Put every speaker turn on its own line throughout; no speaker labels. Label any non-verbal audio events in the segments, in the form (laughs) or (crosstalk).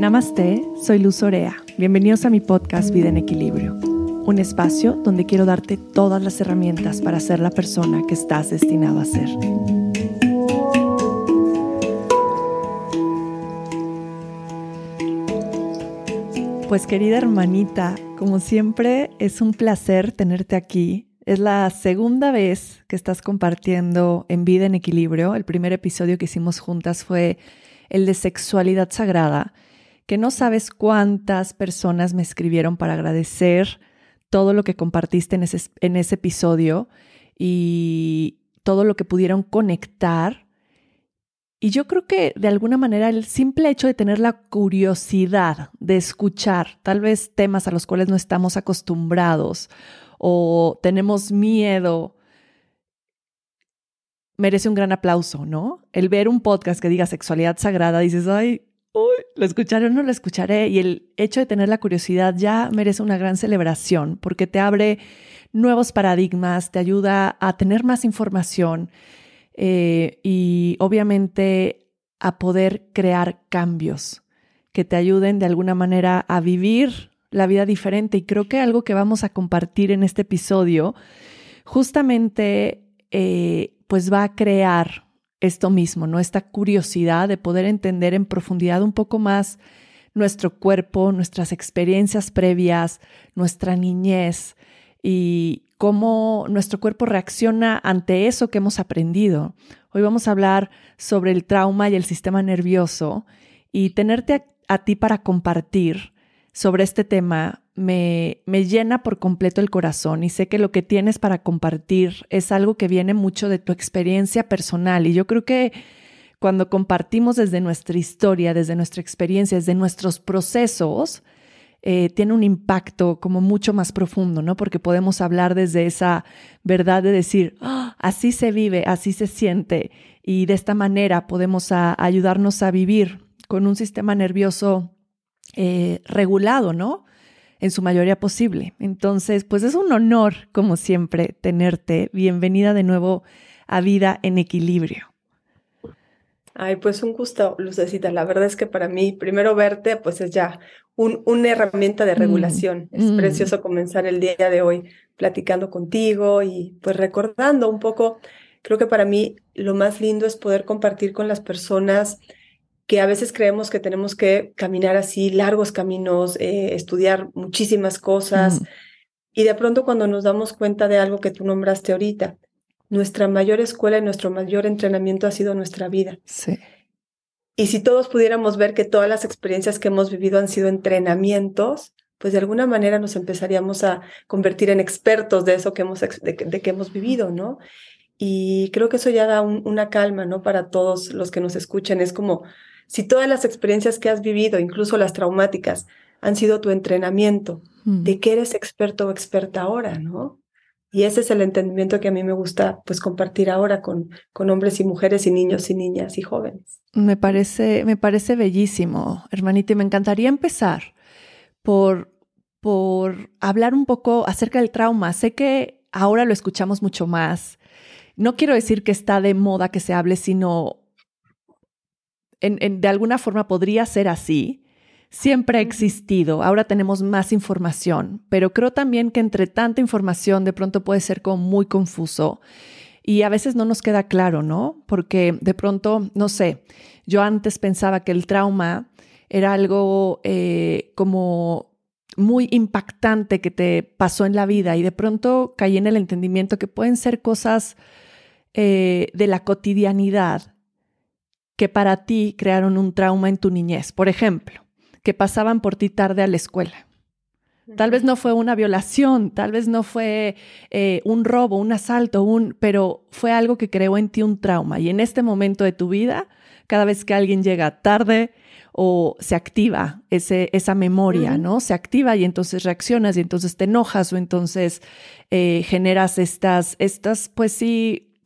Namaste, soy Luz Orea. Bienvenidos a mi podcast Vida en Equilibrio, un espacio donde quiero darte todas las herramientas para ser la persona que estás destinado a ser. Pues querida hermanita, como siempre es un placer tenerte aquí. Es la segunda vez que estás compartiendo en Vida en Equilibrio. El primer episodio que hicimos juntas fue el de sexualidad sagrada, que no sabes cuántas personas me escribieron para agradecer todo lo que compartiste en ese, en ese episodio y todo lo que pudieron conectar y yo creo que de alguna manera el simple hecho de tener la curiosidad de escuchar tal vez temas a los cuales no estamos acostumbrados o tenemos miedo, merece un gran aplauso, ¿no? El ver un podcast que diga sexualidad sagrada, dices, ay, lo escucharé o no lo escucharé. Y el hecho de tener la curiosidad ya merece una gran celebración porque te abre nuevos paradigmas, te ayuda a tener más información eh, y obviamente a poder crear cambios que te ayuden de alguna manera a vivir la vida diferente. Y creo que algo que vamos a compartir en este episodio justamente eh, pues va a crear esto mismo, ¿no? Esta curiosidad de poder entender en profundidad un poco más nuestro cuerpo, nuestras experiencias previas, nuestra niñez y cómo nuestro cuerpo reacciona ante eso que hemos aprendido. Hoy vamos a hablar sobre el trauma y el sistema nervioso y tenerte a, ti para compartir sobre este tema me, me, llena por completo el corazón y sé que lo que tienes para compartir es algo que viene mucho de tu experiencia personal y yo creo que cuando compartimos desde nuestra historia, desde nuestra experiencia, desde nuestros procesos, eh, tiene un impacto como mucho más profundo, ¿no? Porque podemos hablar desde esa verdad de decir, ah, así se vive, así se siente, y de esta manera podemos ayudarnos a vivir con un sistema nervioso eh, regulado, ¿no? En su mayoría posible. Entonces, pues es un honor, como siempre, tenerte. Bienvenida de nuevo a Vida en Equilibrio.
Ay, pues un gusto, Lucecita. La verdad es que para mí, primero verte, pues es ya una herramienta de mm, regulación. es mm. precioso comenzar el día de hoy platicando contigo y pues recordando un poco. Creo que para mí lo más lindo es poder compartir con las personas que a veces creemos que tenemos que caminar así largos caminos, eh, estudiar muchísimas cosas. Mm. Y de pronto cuando nos damos cuenta de algo que tú nombraste ahorita, nuestra mayor escuela y nuestro mayor entrenamiento ha sido nuestra vida.
Sí.
Y si todos pudiéramos ver que todas las experiencias que hemos vivido han sido entrenamientos, pues de alguna manera nos empezaríamos a convertir en expertos de eso que hemos, de, que hemos vivido, ¿no? Y creo que eso ya da una calma, ¿no? Para todos los que nos escuchan. Es como si todas las experiencias que has vivido, incluso las traumáticas, han sido tu entrenamiento, mm. de que eres experto o experta ahora, ¿no? Y ese es el entendimiento que a mí me gusta pues compartir ahora con, con hombres y mujeres y niños y niñas y jóvenes.
Me parece, me parece bellísimo, hermanita, y me encantaría empezar por, por hablar un poco acerca del trauma. Sé que ahora lo escuchamos mucho más. No quiero decir que está de moda que se hable, sino en, de alguna forma podría ser así, siempre ha existido, ahora tenemos más información, pero creo también que entre tanta información de pronto puede ser como muy confuso y a veces no nos queda claro, ¿no? Porque de pronto, no sé, yo antes pensaba que el trauma era algo eh, como muy impactante que te pasó en la vida y de pronto caí en el entendimiento que pueden ser cosas eh, de la cotidianidad que para ti crearon un trauma en tu niñez. Por ejemplo, que pasaban por ti tarde a la escuela. Tal vez no fue una violación, tal vez no fue eh, un robo, un asalto, un, pero fue algo que creó en ti un trauma. Y en este momento de tu vida, cada vez que alguien llega tarde o se activa ese, esa memoria, ¿no? Se activa y entonces reaccionas y entonces te enojas o entonces eh, generas estas, estas, pues sí,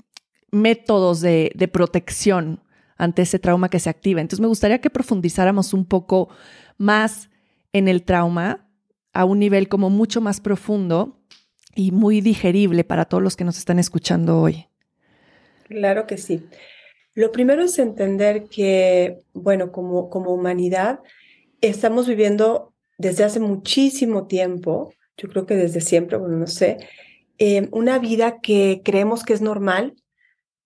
métodos de, de protección ante ese trauma que se activa. Entonces me gustaría que profundizáramos un poco más en el trauma a un nivel como mucho más profundo y muy digerible para todos los que nos están escuchando hoy.
Claro que sí. Lo primero es entender que, bueno, como, como humanidad, estamos viviendo desde hace muchísimo tiempo, yo creo que desde siempre, bueno, no sé, eh, una vida que creemos que es normal,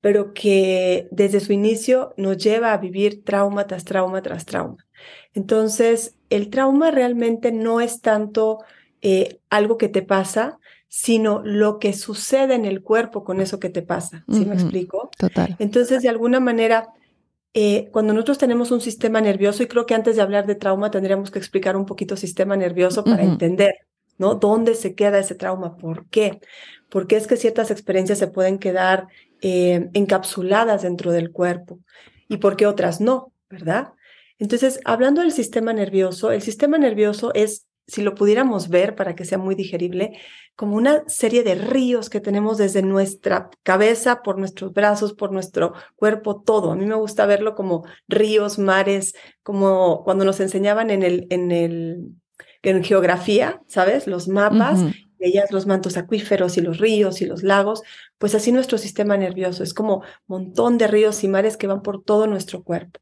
pero que desde su inicio nos lleva a vivir trauma tras trauma tras trauma. Entonces, el trauma realmente no es tanto eh, algo que te pasa, sino lo que sucede en el cuerpo con eso que te pasa. ¿Sí me explico?
Total.
Entonces, de alguna manera, eh, cuando nosotros tenemos un sistema nervioso, y creo que antes de hablar de trauma tendríamos que explicar un poquito sistema nervioso para entender, ¿no? ¿Dónde se queda ese trauma? ¿Por qué? Porque es que ciertas experiencias se pueden quedar eh, encapsuladas dentro del cuerpo y por qué otras no, ¿verdad? Entonces, hablando del sistema nervioso, el sistema nervioso es si lo pudiéramos ver para que sea muy digerible, como una serie de ríos que tenemos desde nuestra cabeza, por nuestros brazos, por nuestro cuerpo, todo. A mí me gusta verlo como ríos, mares, como cuando nos enseñaban en el, en el, en geografía, ¿sabes? Los mapas, veías los mantos acuíferos y los ríos y los lagos, pues así nuestro sistema nervioso es como un montón de ríos y mares que van por todo nuestro cuerpo.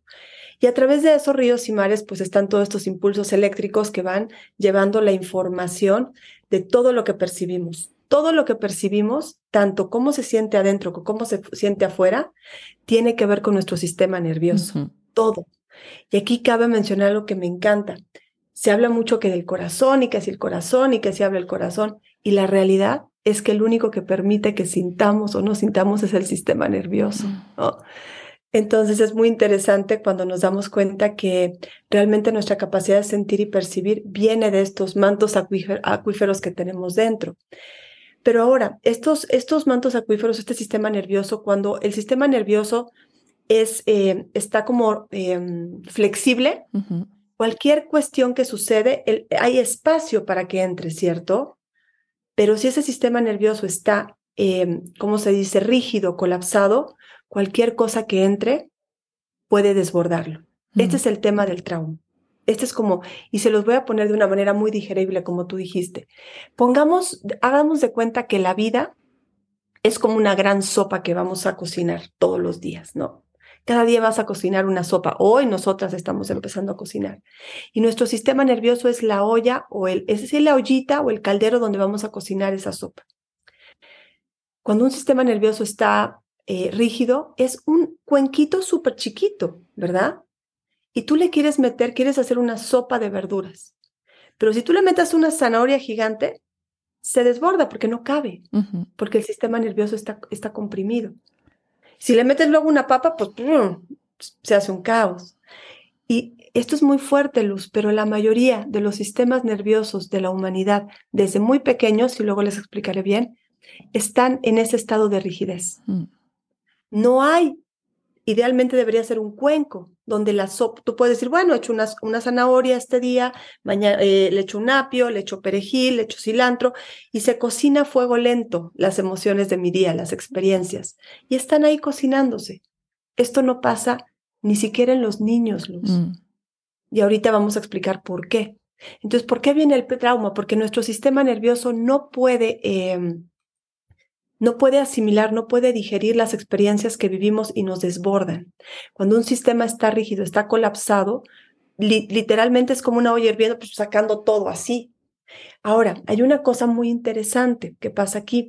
Y a través de esos ríos y mares, pues están todos estos impulsos eléctricos que van llevando la información de todo lo que percibimos. Todo lo que percibimos, tanto cómo se siente adentro como cómo se siente afuera, tiene que ver con nuestro sistema nervioso. Todo. Y aquí cabe mencionar algo que me encanta. Se habla mucho que del corazón y que si el corazón y que se habla el corazón. Y la realidad es que el único que permite que sintamos o no sintamos es el sistema nervioso. ¿no? Entonces es muy interesante cuando nos damos cuenta que realmente nuestra capacidad de sentir y percibir viene de estos mantos acuíferos que tenemos dentro. Pero ahora, estos, estos mantos acuíferos, este sistema nervioso, cuando el sistema nervioso es, eh, está como em, flexible, cualquier cuestión que sucede, hay espacio para que entre, ¿cierto? Pero si ese sistema nervioso está, eh, ¿cómo se dice?, rígido, colapsado, cualquier cosa que entre puede desbordarlo. Este es el tema del trauma. Este es como, y se los voy a poner de una manera muy digerible, como tú dijiste. Pongamos, hagamos de cuenta que la vida es como una gran sopa que vamos a cocinar todos los días, ¿no? Cada día vas a cocinar una sopa. Hoy nosotras estamos empezando a cocinar. Y nuestro sistema nervioso es la olla o el, es decir, la ollita o el caldero donde vamos a cocinar esa sopa. Cuando un sistema nervioso está eh, rígido es un cuenquito súper chiquito, ¿verdad? Y tú le quieres meter, quieres hacer una sopa de verduras. Pero si tú le metes una zanahoria gigante, se desborda porque no cabe, porque el sistema nervioso está, está comprimido. Si le metes luego una papa, pues se hace un caos. Y esto es muy fuerte, Luz, pero la mayoría de los sistemas nerviosos de la humanidad, desde muy pequeños, y luego les explicaré bien, están en ese estado de rigidez. Mm. No hay. Idealmente debería ser un cuenco, donde la sopa, tú puedes decir, bueno, he hecho una, una zanahoria este día, mañana eh, le echo un apio, le echo perejil, le echo cilantro, y se cocina a fuego lento las emociones de mi día, las experiencias, y están ahí cocinándose. Esto no pasa ni siquiera en los niños, Luz. Mm. Y ahorita vamos a explicar por qué. Entonces, ¿por qué viene el trauma? Porque nuestro sistema nervioso no puede em, no puede asimilar, no puede digerir las experiencias que vivimos y nos desbordan. Cuando un sistema está rígido, está colapsado, literalmente es como una olla hirviendo, pues sacando todo así. Ahora, hay una cosa muy interesante que pasa aquí.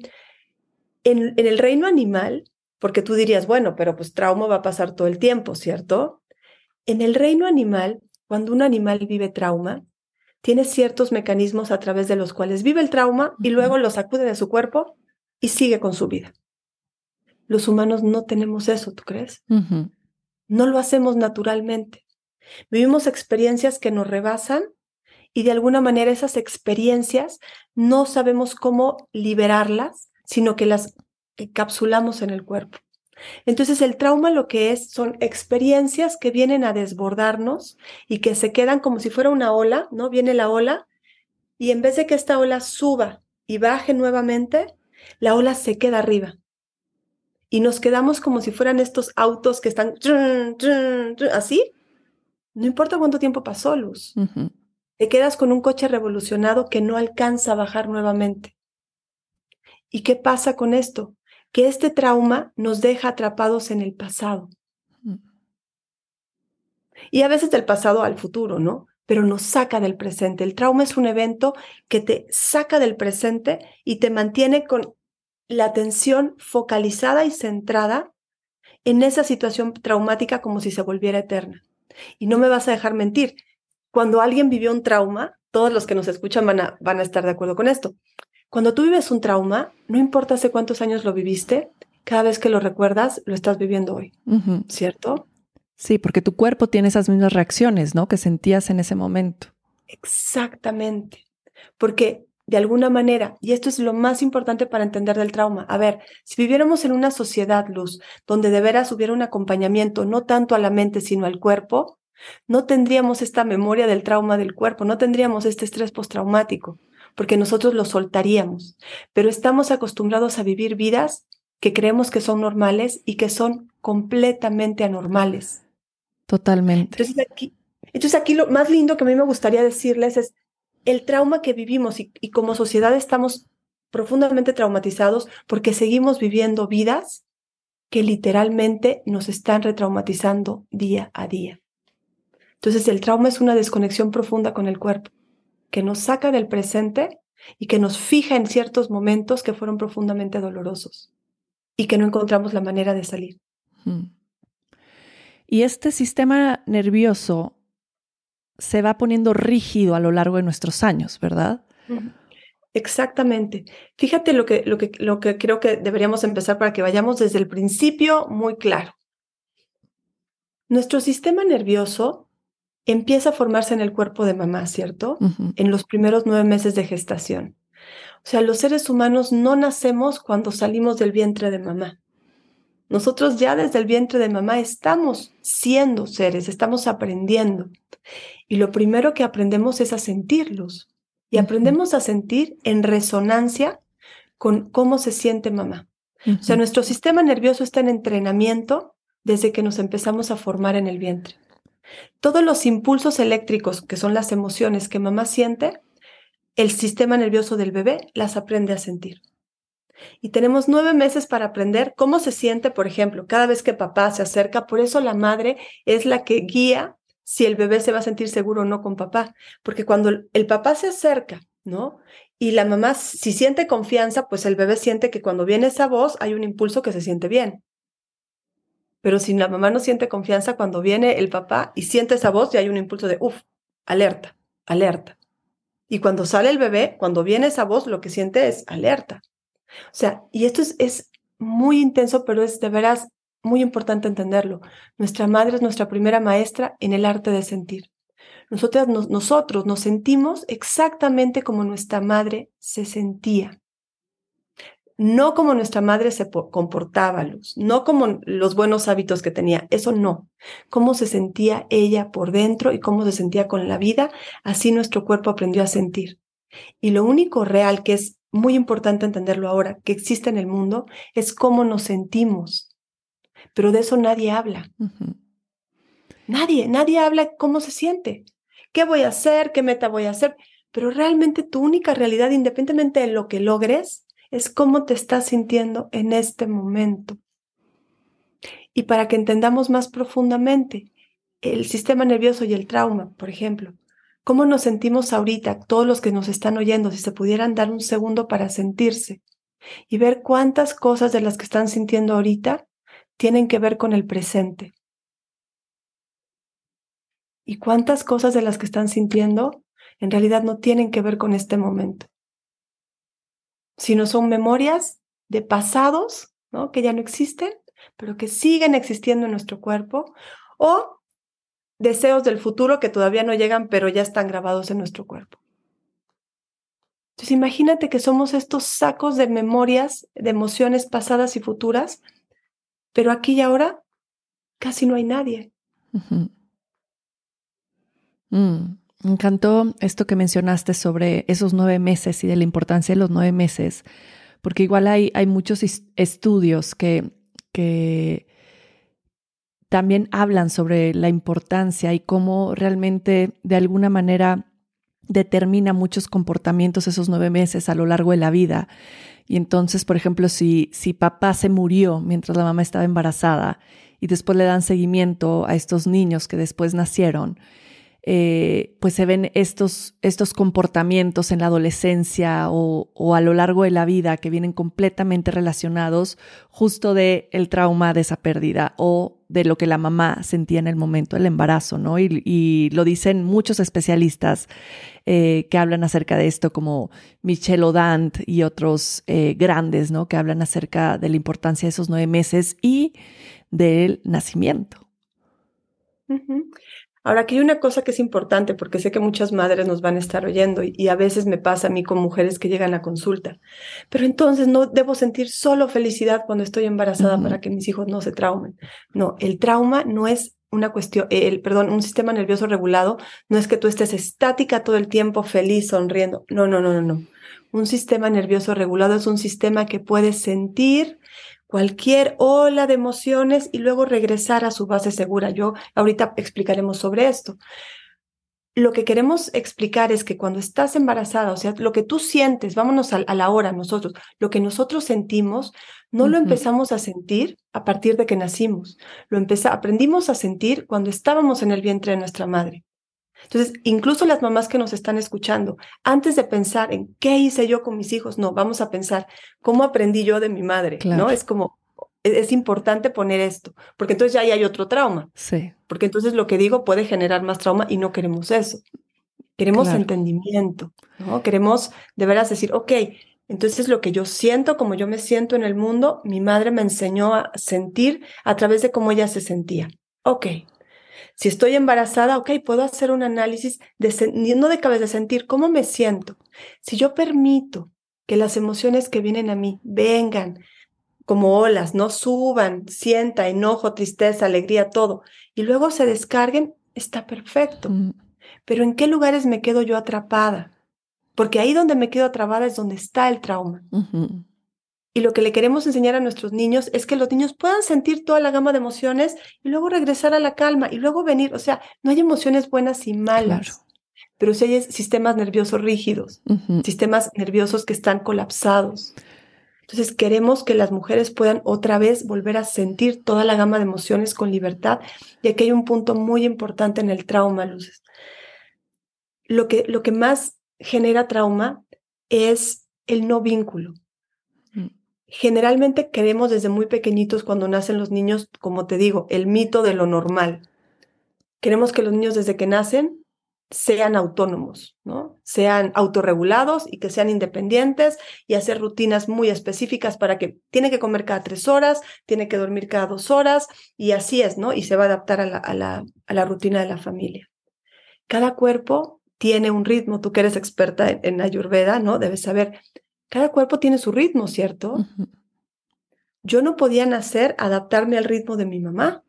En, en el reino animal, porque tú dirías, bueno, pero pues trauma va a pasar todo el tiempo, ¿cierto? En el reino animal, cuando un animal vive trauma, tiene ciertos mecanismos a través de los cuales vive el trauma y luego lo sacude de su cuerpo y sigue con su vida. Los humanos no tenemos eso, ¿tú crees? No lo hacemos naturalmente. Vivimos experiencias que nos rebasan y de alguna manera esas experiencias no sabemos cómo liberarlas, sino que las encapsulamos en el cuerpo. Entonces el trauma lo que es son experiencias que vienen a desbordarnos y que se quedan como si fuera una ola, ¿no? Viene la ola y en vez de que esta ola suba y baje nuevamente, la ola se queda arriba. Y nos quedamos como si fueran estos autos que están así. No importa cuánto tiempo pasó, Luz. Te quedas con un coche revolucionado que no alcanza a bajar nuevamente. ¿Y qué pasa con esto? Que este trauma nos deja atrapados en el pasado. Y a veces del pasado al futuro, ¿no? pero nos saca del presente. El trauma es un evento que te saca del presente y te mantiene con la atención focalizada y centrada en esa situación traumática como si se volviera eterna. Y no me vas a dejar mentir. Cuando alguien vivió un trauma, todos los que nos escuchan van a, van a estar de acuerdo con esto. Cuando tú vives un trauma, no importa hace cuántos años lo viviste, cada vez que lo recuerdas, lo estás viviendo hoy, ¿cierto?
Sí, porque tu cuerpo tiene esas mismas reacciones, ¿no? Que sentías en ese momento.
Exactamente. Porque de alguna manera, y esto es lo más importante para entender del trauma, a ver, si viviéramos en una sociedad, Luz, donde de veras hubiera un acompañamiento no tanto a la mente, sino al cuerpo, no tendríamos esta memoria del trauma del cuerpo, no tendríamos este estrés postraumático, porque nosotros lo soltaríamos. Pero estamos acostumbrados a vivir vidas que creemos que son normales y que son completamente anormales.
Totalmente.
Entonces aquí, entonces aquí lo más lindo que a mí me gustaría decirles es el trauma que vivimos y, como sociedad estamos profundamente traumatizados porque seguimos viviendo vidas que literalmente nos están retraumatizando día a día. Entonces el trauma es una desconexión profunda con el cuerpo, que nos saca del presente y que nos fija en ciertos momentos que fueron profundamente dolorosos y que no encontramos la manera de salir.
Y este sistema nervioso se va poniendo rígido a lo largo de nuestros años, ¿verdad?
Exactamente. Fíjate lo que, lo, que, lo que creo que deberíamos empezar para que vayamos desde el principio muy claro. Nuestro sistema nervioso empieza a formarse en el cuerpo de mamá, ¿cierto? En los primeros nueve meses de gestación. O sea, los seres humanos no nacemos cuando salimos del vientre de mamá. Nosotros ya desde el vientre de mamá estamos siendo seres, estamos aprendiendo. Y lo primero que aprendemos es a sentirlos. Y aprendemos a sentir en resonancia con cómo se siente mamá. O sea, nuestro sistema nervioso está en entrenamiento desde que nos empezamos a formar en el vientre. Todos los impulsos eléctricos, que son las emociones que mamá siente, el sistema nervioso del bebé las aprende a sentir. Y tenemos nueve meses para aprender cómo se siente, por ejemplo, cada vez que papá se acerca. Por eso la madre es la que guía si el bebé se va a sentir seguro o no con papá. Porque cuando el papá se acerca, ¿no? Y la mamá, si siente confianza, pues el bebé siente que cuando viene esa voz hay un impulso que se siente bien. Pero si la mamá no siente confianza, cuando viene el papá y siente esa voz, ya hay un impulso de, uff, alerta, alerta. Y cuando sale el bebé, cuando viene esa voz, lo que siente es alerta. O sea, y esto es, muy intenso, pero es de veras muy importante entenderlo. Nuestra madre es nuestra primera maestra en el arte de sentir. Nosotras, nosotros nos sentimos exactamente como nuestra madre se sentía. No como nuestra madre se comportaba, Luz, no como los buenos hábitos que tenía, eso no. Cómo se sentía ella por dentro y cómo se sentía con la vida, así nuestro cuerpo aprendió a sentir. Y lo único real que es muy importante entenderlo ahora, que existe en el mundo, es cómo nos sentimos. Pero de eso nadie habla. Nadie, nadie habla cómo se siente. ¿Qué voy a hacer? ¿Qué meta voy a hacer? Pero realmente tu única realidad, independientemente de lo que logres, es cómo te estás sintiendo en este momento. Y para que entendamos más profundamente el sistema nervioso y el trauma, por ejemplo, ¿Cómo nos sentimos ahorita, todos los que nos están oyendo, si se pudieran dar un segundo para sentirse y ver cuántas cosas de las que están sintiendo ahorita tienen que ver con el presente? ¿Y cuántas cosas de las que están sintiendo en realidad no tienen que ver con este momento? Sino son memorias de pasados, ¿no? Que ya no existen, pero que siguen existiendo en nuestro cuerpo, o deseos del futuro que todavía no llegan, pero ya están grabados en nuestro cuerpo. Entonces imagínate que somos estos sacos de memorias, de emociones pasadas y futuras, pero aquí y ahora casi no hay nadie.
Mm, me encantó esto que mencionaste sobre esos nueve meses y de la importancia de los nueve meses, porque igual hay, hay muchos estudios que, que también hablan sobre la importancia y cómo realmente de alguna manera determina muchos comportamientos esos nueve meses a lo largo de la vida. Y entonces, por ejemplo, si, si papá se murió mientras la mamá estaba embarazada y después le dan seguimiento a estos niños que después nacieron, eh, pues se ven estos, estos comportamientos en la adolescencia o, a lo largo de la vida que vienen completamente relacionados justo de el trauma de esa pérdida o de lo que la mamá sentía en el momento del embarazo, ¿no? Y, lo dicen muchos especialistas eh, que hablan acerca de esto, como Michel Odant y otros eh, grandes, ¿no? Que hablan acerca de la importancia de esos nueve meses y del nacimiento.
Ahora, aquí hay una cosa que es importante, porque sé que muchas madres nos van a estar oyendo y, a veces me pasa a mí con mujeres que llegan a consulta. Pero entonces no debo sentir solo felicidad cuando estoy embarazada para que mis hijos no se traumen. No, el trauma no es una cuestión, el, perdón, un sistema nervioso regulado no es que tú estés estática todo el tiempo, feliz, sonriendo. No, no, no, no, no. Un sistema nervioso regulado es un sistema que puede sentir cualquier ola de emociones y luego regresar a su base segura. Yo ahorita explicaremos sobre esto. Lo que queremos explicar es que cuando estás embarazada, o sea, lo que tú sientes, vámonos a, la hora nosotros, lo que nosotros sentimos, no lo empezamos a sentir a partir de que nacimos. Lo aprendimos a sentir cuando estábamos en el vientre de nuestra madre. Entonces, incluso las mamás que nos están escuchando, antes de pensar en qué hice yo con mis hijos, no, vamos a pensar cómo aprendí yo de mi madre, ¿no? Es como, e-, es, importante poner esto, porque entonces ya hay otro trauma.
Sí.
Porque entonces lo que digo puede generar más trauma y no queremos eso. Queremos entendimiento, ¿no? Queremos de veras decir, ok, entonces lo que yo siento, como yo me siento en el mundo, mi madre me enseñó a sentir a través de cómo ella se sentía. Ok, si estoy embarazada, ok, puedo hacer un análisis de, no de cabeza, de sentir cómo me siento. Si yo permito que las emociones que vienen a mí vengan como olas, no suban, sienta enojo, tristeza, alegría, todo, y luego se descarguen, está perfecto. Mm. Pero ¿en qué lugares me quedo yo atrapada? Porque ahí donde me quedo atrapada es donde está el trauma. Y lo que le queremos enseñar a nuestros niños es que los niños puedan sentir toda la gama de emociones y luego regresar a la calma y luego venir. O sea, no hay emociones buenas y malas. Pero sí hay sistemas nerviosos rígidos, sistemas nerviosos que están colapsados. Entonces queremos que las mujeres puedan otra vez volver a sentir toda la gama de emociones con libertad. Y aquí hay un punto muy importante en el trauma, Luces. Lo que, lo que más genera trauma es el no vínculo generalmente queremos desde muy pequeñitos cuando nacen los niños, como te digo, el mito de lo normal. Queremos que los niños desde que nacen sean autónomos, ¿no? Sean autorregulados y que sean independientes y hacer rutinas muy específicas para que tiene que comer cada tres horas, tiene que dormir cada dos horas y así es, ¿no? Y se va a adaptar a la, a la, a la rutina de la familia. Cada cuerpo tiene un ritmo, tú que eres experta en, en Ayurveda, ¿no? Debes saber cada cuerpo tiene su ritmo, ¿cierto? Yo no podía nacer, adaptarme al ritmo de mi mamá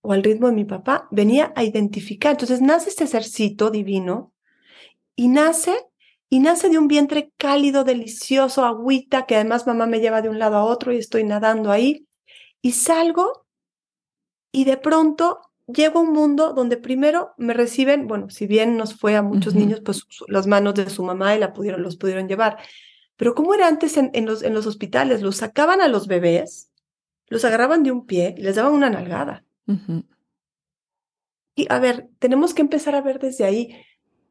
o al ritmo de mi papá, venía a identificar. Entonces nace este sercito divino y nace y nace de un vientre cálido, delicioso, agüita, que además mamá me lleva de un lado a otro y estoy nadando ahí. Y salgo y de pronto llego a un mundo donde primero me reciben, bueno, si bien nos fue a muchos niños, pues las manos de su mamá y la pudieron, los pudieron llevar. Pero ¿cómo era antes en, los, en los hospitales? Los sacaban a los bebés, los agarraban de un pie y les daban una nalgada. Y a ver, tenemos que empezar a ver desde ahí.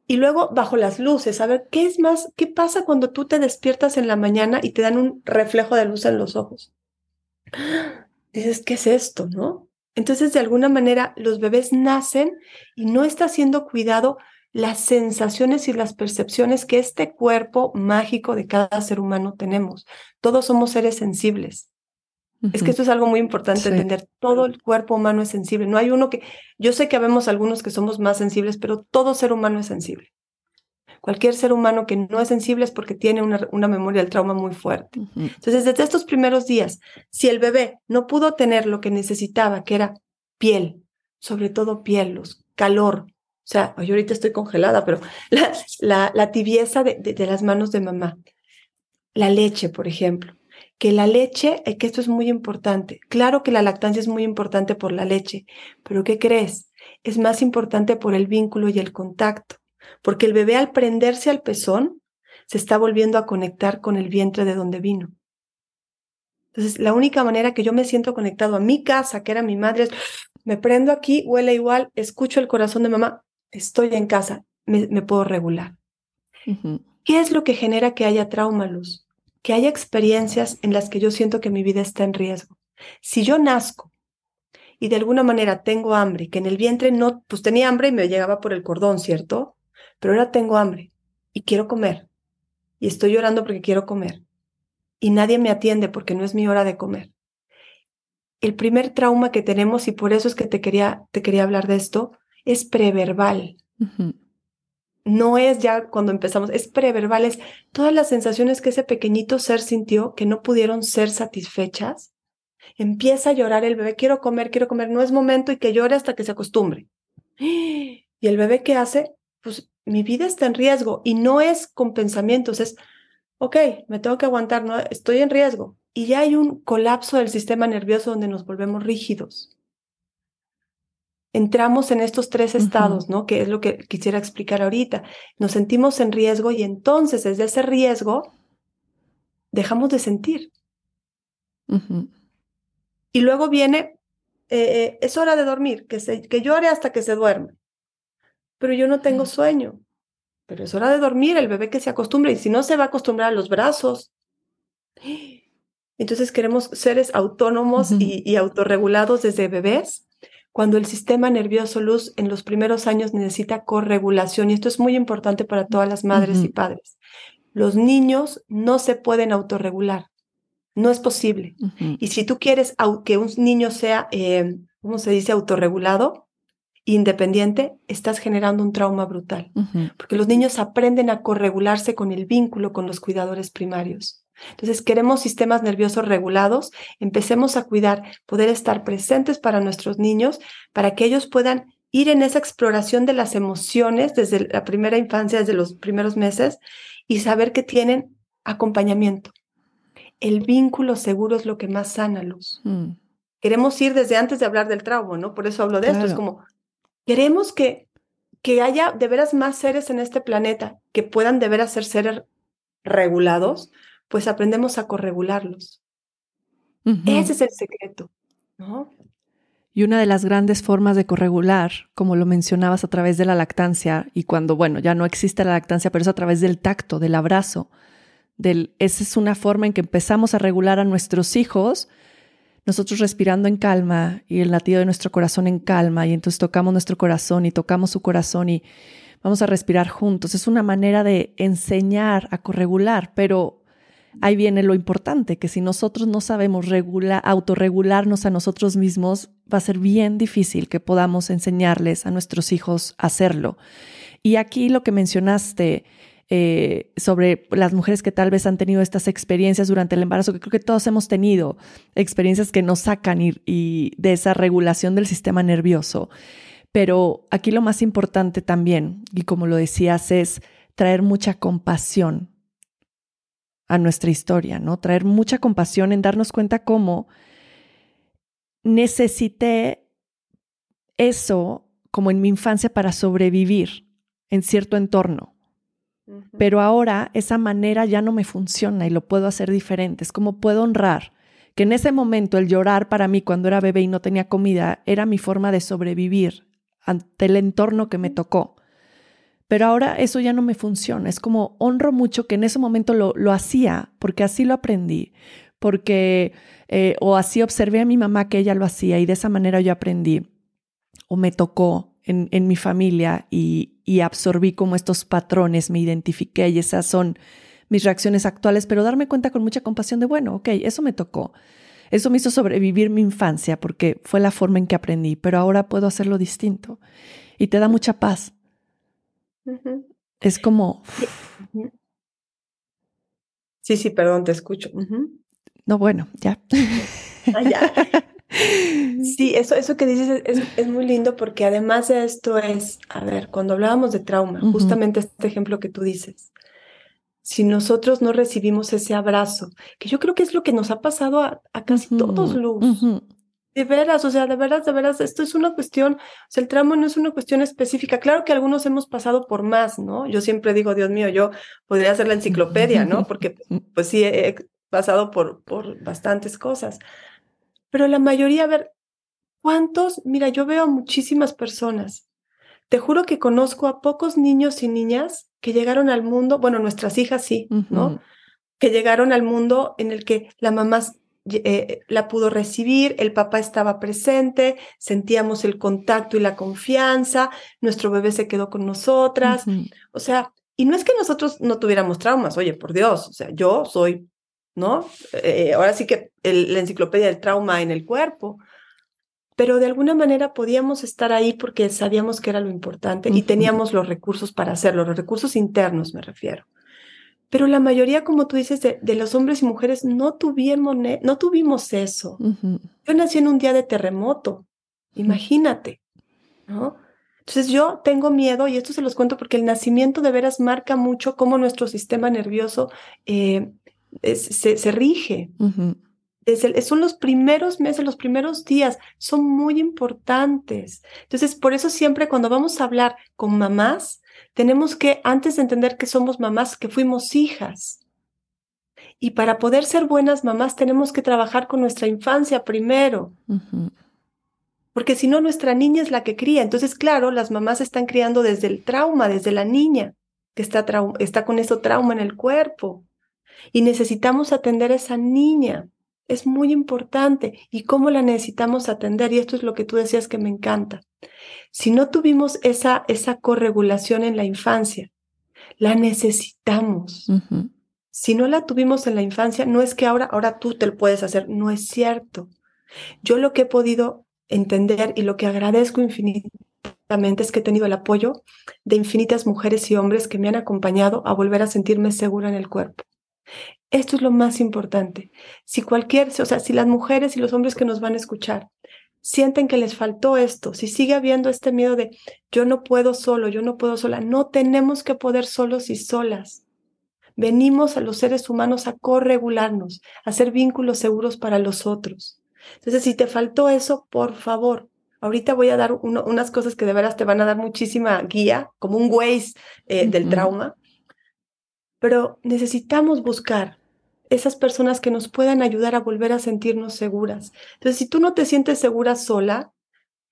Y luego bajo las luces, a ver, ¿qué es más? ¿Qué pasa cuando tú te despiertas en la mañana y te dan un reflejo de luz en los ojos? Dices, ¿qué es esto? ¿No? Entonces, de alguna manera, los bebés nacen y no está siendo cuidado las sensaciones y las percepciones que este cuerpo mágico de cada ser humano tenemos. Todos somos seres sensibles. Es que esto es algo muy importante entender. Todo el cuerpo humano es sensible. No hay uno que, yo sé que habemos algunos que somos más sensibles, pero todo ser humano es sensible. Cualquier ser humano que no es sensible es porque tiene una, una memoria del trauma muy fuerte. Entonces, desde estos primeros días, si el bebé no pudo tener lo que necesitaba, que era piel, sobre todo piel, calor, o sea, yo ahorita estoy congelada, pero la, la, tibieza de, de, las manos de mamá. La leche, por ejemplo. Que la leche, eh, que esto es muy importante. Claro que la lactancia es muy importante por la leche, pero ¿qué crees? Es más importante por el vínculo y el contacto. Porque el bebé al prenderse al pezón, se está volviendo a conectar con el vientre de donde vino. Entonces, la única manera que yo me siento conectado a mi casa, que era mi madre, es me prendo aquí, huele igual, escucho el corazón de mamá, estoy en casa, me, puedo regular. ¿Qué es lo que genera que haya trauma, Luz? Que haya experiencias en las que yo siento que mi vida está en riesgo. Si yo nazco y de alguna manera tengo hambre, que en el vientre no, pues tenía hambre y me llegaba por el cordón, ¿cierto? Pero ahora tengo hambre y quiero comer y estoy llorando porque quiero comer y nadie me atiende porque no es mi hora de comer. El primer trauma que tenemos, y por eso es que te quería, te quería hablar de esto, es preverbal. No es ya cuando empezamos, es preverbal, es todas las sensaciones que ese pequeñito ser sintió que no pudieron ser satisfechas. Empieza a llorar el bebé, quiero comer, quiero comer, no es momento y que llore hasta que se acostumbre. Y el bebé qué hace, pues mi vida está en riesgo y no es con pensamientos, es, ok, me tengo que aguantar, no, estoy en riesgo. Y ya hay un colapso del sistema nervioso donde nos volvemos rígidos entramos en estos tres estados, ¿no? Que es lo que quisiera explicar ahorita. Nos sentimos en riesgo y entonces desde ese riesgo dejamos de sentir. Y luego viene, eh, eh, es hora de dormir, que, se, que llore hasta que se duerme. Pero yo no tengo sueño. Pero es hora de dormir, el bebé que se acostumbra y si no se va a acostumbrar a los brazos. (gasps) Entonces queremos seres autónomos y, y autorregulados desde bebés cuando el sistema nervioso luz en los primeros años necesita corregulación, y esto es muy importante para todas las madres y padres. Los niños no se pueden autorregular, no es posible. Y si tú quieres que un niño sea, eh, ¿cómo se dice?, autorregulado, independiente, estás generando un trauma brutal, porque los niños aprenden a corregularse con el vínculo con los cuidadores primarios. Entonces, queremos sistemas nerviosos regulados, empecemos a cuidar, poder estar presentes para nuestros niños, para que ellos puedan ir en esa exploración de las emociones desde la primera infancia, desde los primeros meses, y saber que tienen acompañamiento. El vínculo seguro es lo que más sana, Luz. Mm. Queremos ir desde antes de hablar del trauma, ¿no? Por eso hablo de esto. Es como, queremos que, que haya de veras más seres en este planeta que puedan de veras ser seres regulados, pues aprendemos a corregularlos. Ese es el secreto, ¿no?
Y una de las grandes formas de corregular, como lo mencionabas a través de la lactancia, y cuando, bueno, ya no existe la lactancia, pero es a través del tacto, del abrazo, del, esa es una forma en que empezamos a regular a nuestros hijos, nosotros respirando en calma y el latido de nuestro corazón en calma, y entonces tocamos nuestro corazón y tocamos su corazón y vamos a respirar juntos. Es una manera de enseñar a corregular, pero ahí viene lo importante, que si nosotros no sabemos regular, autorregularnos a nosotros mismos, va a ser bien difícil que podamos enseñarles a nuestros hijos a hacerlo. Y aquí lo que mencionaste eh, sobre las mujeres que tal vez han tenido estas experiencias durante el embarazo, que creo que todos hemos tenido experiencias que nos sacan y de esa regulación del sistema nervioso. Pero aquí lo más importante también, y como lo decías, es traer mucha compasión a nuestra historia, ¿no? Traer mucha compasión en darnos cuenta cómo necesité eso como en mi infancia para sobrevivir en cierto entorno. Pero ahora esa manera ya no me funciona y lo puedo hacer diferente. Es como puedo honrar que en ese momento el llorar para mí cuando era bebé y no tenía comida era mi forma de sobrevivir ante el entorno que me tocó. Pero ahora eso ya no me funciona. Es como honro mucho que en ese momento lo, lo hacía, porque así lo aprendí, porque eh, o así observé a mi mamá que ella lo hacía y de esa manera yo aprendí o me tocó en, en mi familia y, y absorbí como estos patrones, me identifiqué y esas son mis reacciones actuales, pero darme cuenta con mucha compasión de, bueno, ok, eso me tocó. Eso me hizo sobrevivir mi infancia porque fue la forma en que aprendí, pero ahora puedo hacerlo distinto. Y te da mucha paz es como...
Sí, sí, perdón, te escucho.
No, bueno, ya.
Ah, ya. (laughs) Sí, eso, eso que dices es, muy lindo porque además de esto es, a ver, cuando hablábamos de trauma, justamente este ejemplo que tú dices, si nosotros no recibimos ese abrazo, que yo creo que es lo que nos ha pasado a, casi todos, Luz. De veras, o sea, de veras, de veras, esto es una cuestión, o sea, el trauma no es una cuestión específica. Claro que algunos hemos pasado por más, ¿no? Yo siempre digo, Dios mío, yo podría hacer la enciclopedia, ¿no? (laughs) Porque pues sí, he pasado por, por bastantes cosas. Pero la mayoría, a ver, ¿cuántos? Mira, yo veo a muchísimas personas te juro que conozco a pocos niños y niñas que llegaron al mundo, bueno, nuestras hijas sí, ¿no? Que llegaron al mundo en el que la mamá eh, la pudo recibir, el papá estaba presente, sentíamos el contacto y la confianza, nuestro bebé se quedó con nosotras, o sea, y no es que nosotros no tuviéramos traumas, oye, por Dios, o sea, yo soy, ¿no? Eh, ahora sí que la enciclopedia del trauma en el cuerpo, pero de alguna manera podíamos estar ahí porque sabíamos que era lo importante y teníamos los recursos para hacerlo, los recursos internos me refiero. Pero la mayoría, como tú dices, de, los hombres y mujeres no tuvimos, no tuvimos eso. Yo nací en un día de terremoto, imagínate, ¿no? Entonces yo tengo miedo, y esto se los cuento porque el nacimiento de veras marca mucho cómo nuestro sistema nervioso eh, se, rige. son los primeros meses, los primeros días, son muy importantes. Entonces, por eso siempre cuando vamos a hablar con mamás, tenemos que, antes de entender que somos mamás, que fuimos hijas. Y para poder ser buenas mamás tenemos que trabajar con nuestra infancia primero. Porque si no, nuestra niña es la que cría. Entonces, claro, las mamás están criando desde el trauma, desde la niña, que está, está con ese trauma en el cuerpo. Y necesitamos atender a esa niña. Es muy importante. ¿Y cómo la necesitamos atender? Y esto es lo que tú decías que me encanta. Si no tuvimos esa, esa corregulación en la infancia, la necesitamos. Si no la tuvimos en la infancia, no es que ahora, ahora tú te lo puedes hacer, no es cierto. Yo lo que he podido entender y lo que agradezco infinitamente es que he tenido el apoyo de infinitas mujeres y hombres que me han acompañado a volver a sentirme segura en el cuerpo. Esto es lo más importante. Si cualquier, o sea, si las mujeres y los hombres que nos van a escuchar sienten que les faltó esto, si sigue habiendo este miedo de yo no puedo solo, yo no puedo sola, no tenemos que poder solos y solas. Venimos a los seres humanos a corregularnos, a hacer vínculos seguros para los otros. Entonces, si te faltó eso, por favor, ahorita voy a dar unas cosas que de veras te van a dar muchísima guía, como un Waze eh, del trauma, pero necesitamos buscar esas personas que nos puedan ayudar a volver a sentirnos seguras. Entonces, si tú no te sientes segura sola,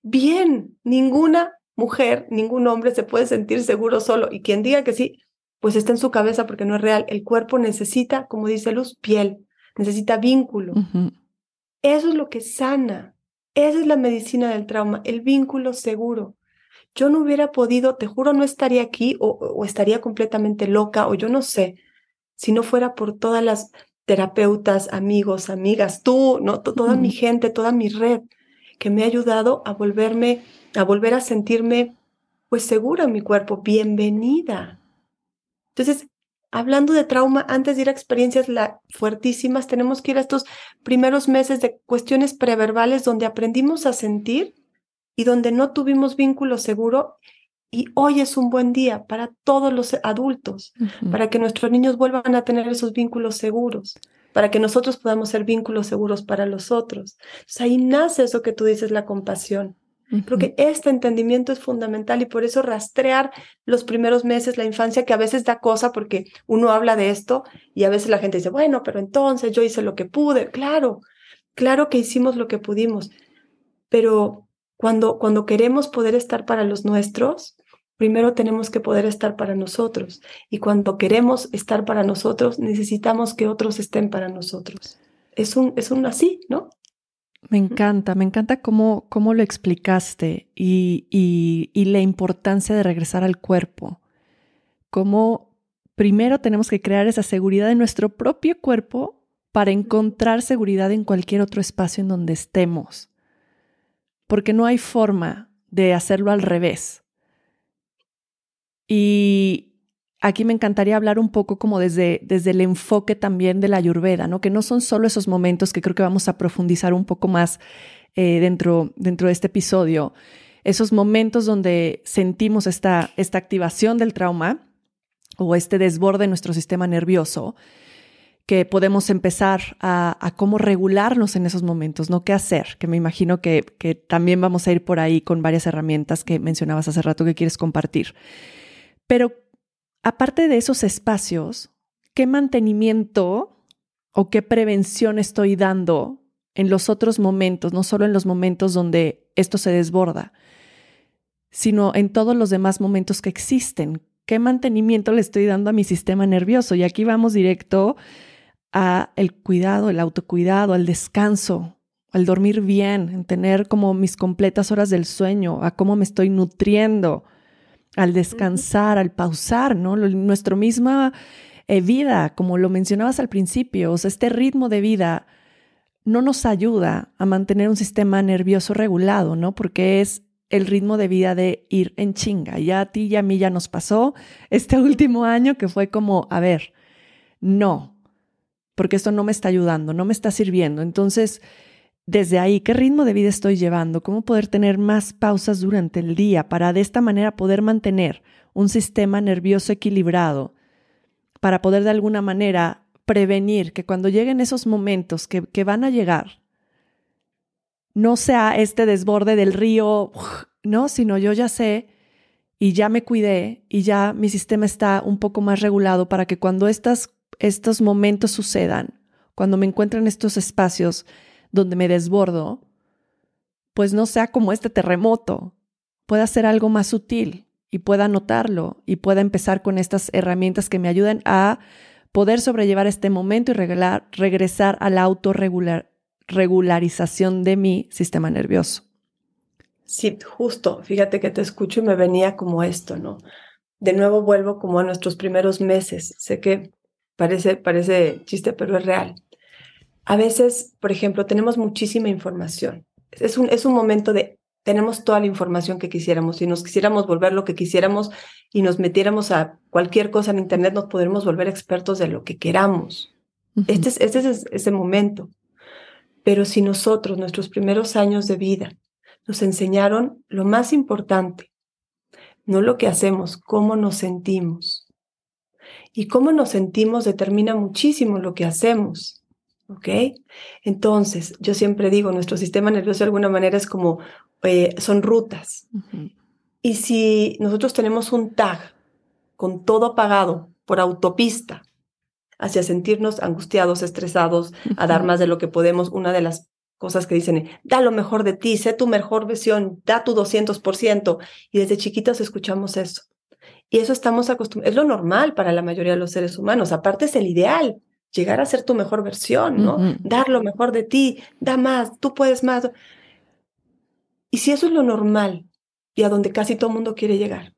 bien, ninguna mujer, ningún hombre se puede sentir seguro solo. Y quien diga que sí, pues está en su cabeza porque no es real. El cuerpo necesita, como dice Luz, piel, necesita vínculo. Eso es lo que sana. Esa es la medicina del trauma, el vínculo seguro. Yo no hubiera podido, te juro, no estaría aquí o, o estaría completamente loca o yo no sé, si no fuera por todas las terapeutas, amigos, amigas, tú, ¿no? toda mi gente, toda mi red, que me ha ayudado a volverme, a volver a sentirme pues segura en mi cuerpo, bienvenida. Entonces, hablando de trauma, antes de ir a experiencias fuertísimas, tenemos que ir a estos primeros meses de cuestiones preverbales donde aprendimos a sentir y donde no tuvimos vínculo seguro y hoy es un buen día para todos los adultos, para que nuestros niños vuelvan a tener esos vínculos seguros, para que nosotros podamos ser vínculos seguros para los otros. ahí nace eso que tú dices, la compasión. Creo que este entendimiento es fundamental y por eso rastrear los primeros meses, la infancia, que a veces da cosa porque uno habla de esto y a veces la gente dice, bueno, pero entonces yo hice lo que pude. Claro, claro que hicimos lo que pudimos, pero cuando, cuando queremos poder estar para los nuestros, primero tenemos que poder estar para nosotros. Y cuando queremos estar para nosotros, necesitamos que otros estén para nosotros. Es un, es un así, ¿no?
Me encanta, me encanta cómo, cómo lo explicaste y, y, y la importancia de regresar al cuerpo. Cómo primero tenemos que crear esa seguridad en nuestro propio cuerpo para encontrar seguridad en cualquier otro espacio en donde estemos. Porque no hay forma de hacerlo al revés. Y aquí me encantaría hablar un poco como desde, desde el enfoque también de la ayurveda, ¿no? Que no son solo esos momentos que creo que vamos a profundizar un poco más eh, dentro, dentro de este episodio, esos momentos donde sentimos esta, esta activación del trauma o este desborde en nuestro sistema nervioso, que podemos empezar a, cómo regularnos en esos momentos, ¿no? ¿Qué hacer? Que me imagino que, que también vamos a ir por ahí con varias herramientas que mencionabas hace rato que quieres compartir. Pero aparte de esos espacios, ¿qué mantenimiento o qué prevención estoy dando en los otros momentos, no solo en los momentos donde esto se desborda, sino en todos los demás momentos que existen. ¿Qué mantenimiento le estoy dando a mi sistema nervioso? Y aquí vamos directo a el cuidado, el autocuidado, al descanso, al dormir bien, en tener como mis completas horas del sueño, a cómo me estoy nutriendo, al descansar, al pausar, ¿no? Nuestra misma eh, vida, como lo mencionabas al principio, o sea, este ritmo de vida no nos ayuda a mantener un sistema nervioso regulado, ¿no? Porque es el ritmo de vida de ir en chinga. Ya a ti y a mí ya nos pasó este (laughs) último año que fue como, a ver, no, porque esto no me está ayudando, no me está sirviendo. Entonces, desde ahí, ¿qué ritmo de vida estoy llevando? ¿Cómo poder tener más pausas durante el día para de esta manera poder mantener un sistema nervioso equilibrado? Para poder de alguna manera prevenir que cuando lleguen esos momentos que, van a llegar, no sea este desborde del río, no, sino yo ya sé y ya me cuidé y ya mi sistema está un poco más regulado para que cuando estas, estos momentos sucedan, cuando me encuentro en estos espacios donde me desbordo, pues no sea como este terremoto, pueda ser algo más sutil y pueda notarlo y pueda empezar con estas herramientas que me ayuden a poder sobrellevar este momento y regresar a la autorregularización de mi sistema nervioso.
Sí, justo, fíjate que te escucho y me venía como esto, ¿no? De nuevo vuelvo como a nuestros primeros meses. Sé que parece, parece chiste, pero es real. A veces, por ejemplo, tenemos muchísima información. Es un, es un momento de tenemos toda la información que quisiéramos. Si nos quisiéramos volver lo que quisiéramos y nos metiéramos a cualquier cosa en Internet, nos podremos volver expertos de lo que queramos. Este, es, este es ese momento. Pero si nosotros, nuestros primeros años de vida, nos enseñaron lo más importante, no lo que hacemos, cómo nos sentimos. Y cómo nos sentimos determina muchísimo lo que hacemos. ¿Ok? Entonces, yo siempre digo, nuestro sistema nervioso de alguna manera es como eh, son rutas. Y si nosotros tenemos un tag con todo apagado por autopista hacia sentirnos angustiados, estresados, a dar más de lo que podemos, una de las cosas que dicen, da lo mejor de ti, sé tu mejor versión, da tu 200%. Y desde chiquitos escuchamos eso. Y eso estamos acostumbrados, es lo normal para la mayoría de los seres humanos, aparte es el ideal, llegar a ser tu mejor versión, ¿no? Dar lo mejor de ti, da más, tú puedes más. Y si eso es lo normal y a donde casi todo el mundo quiere llegar,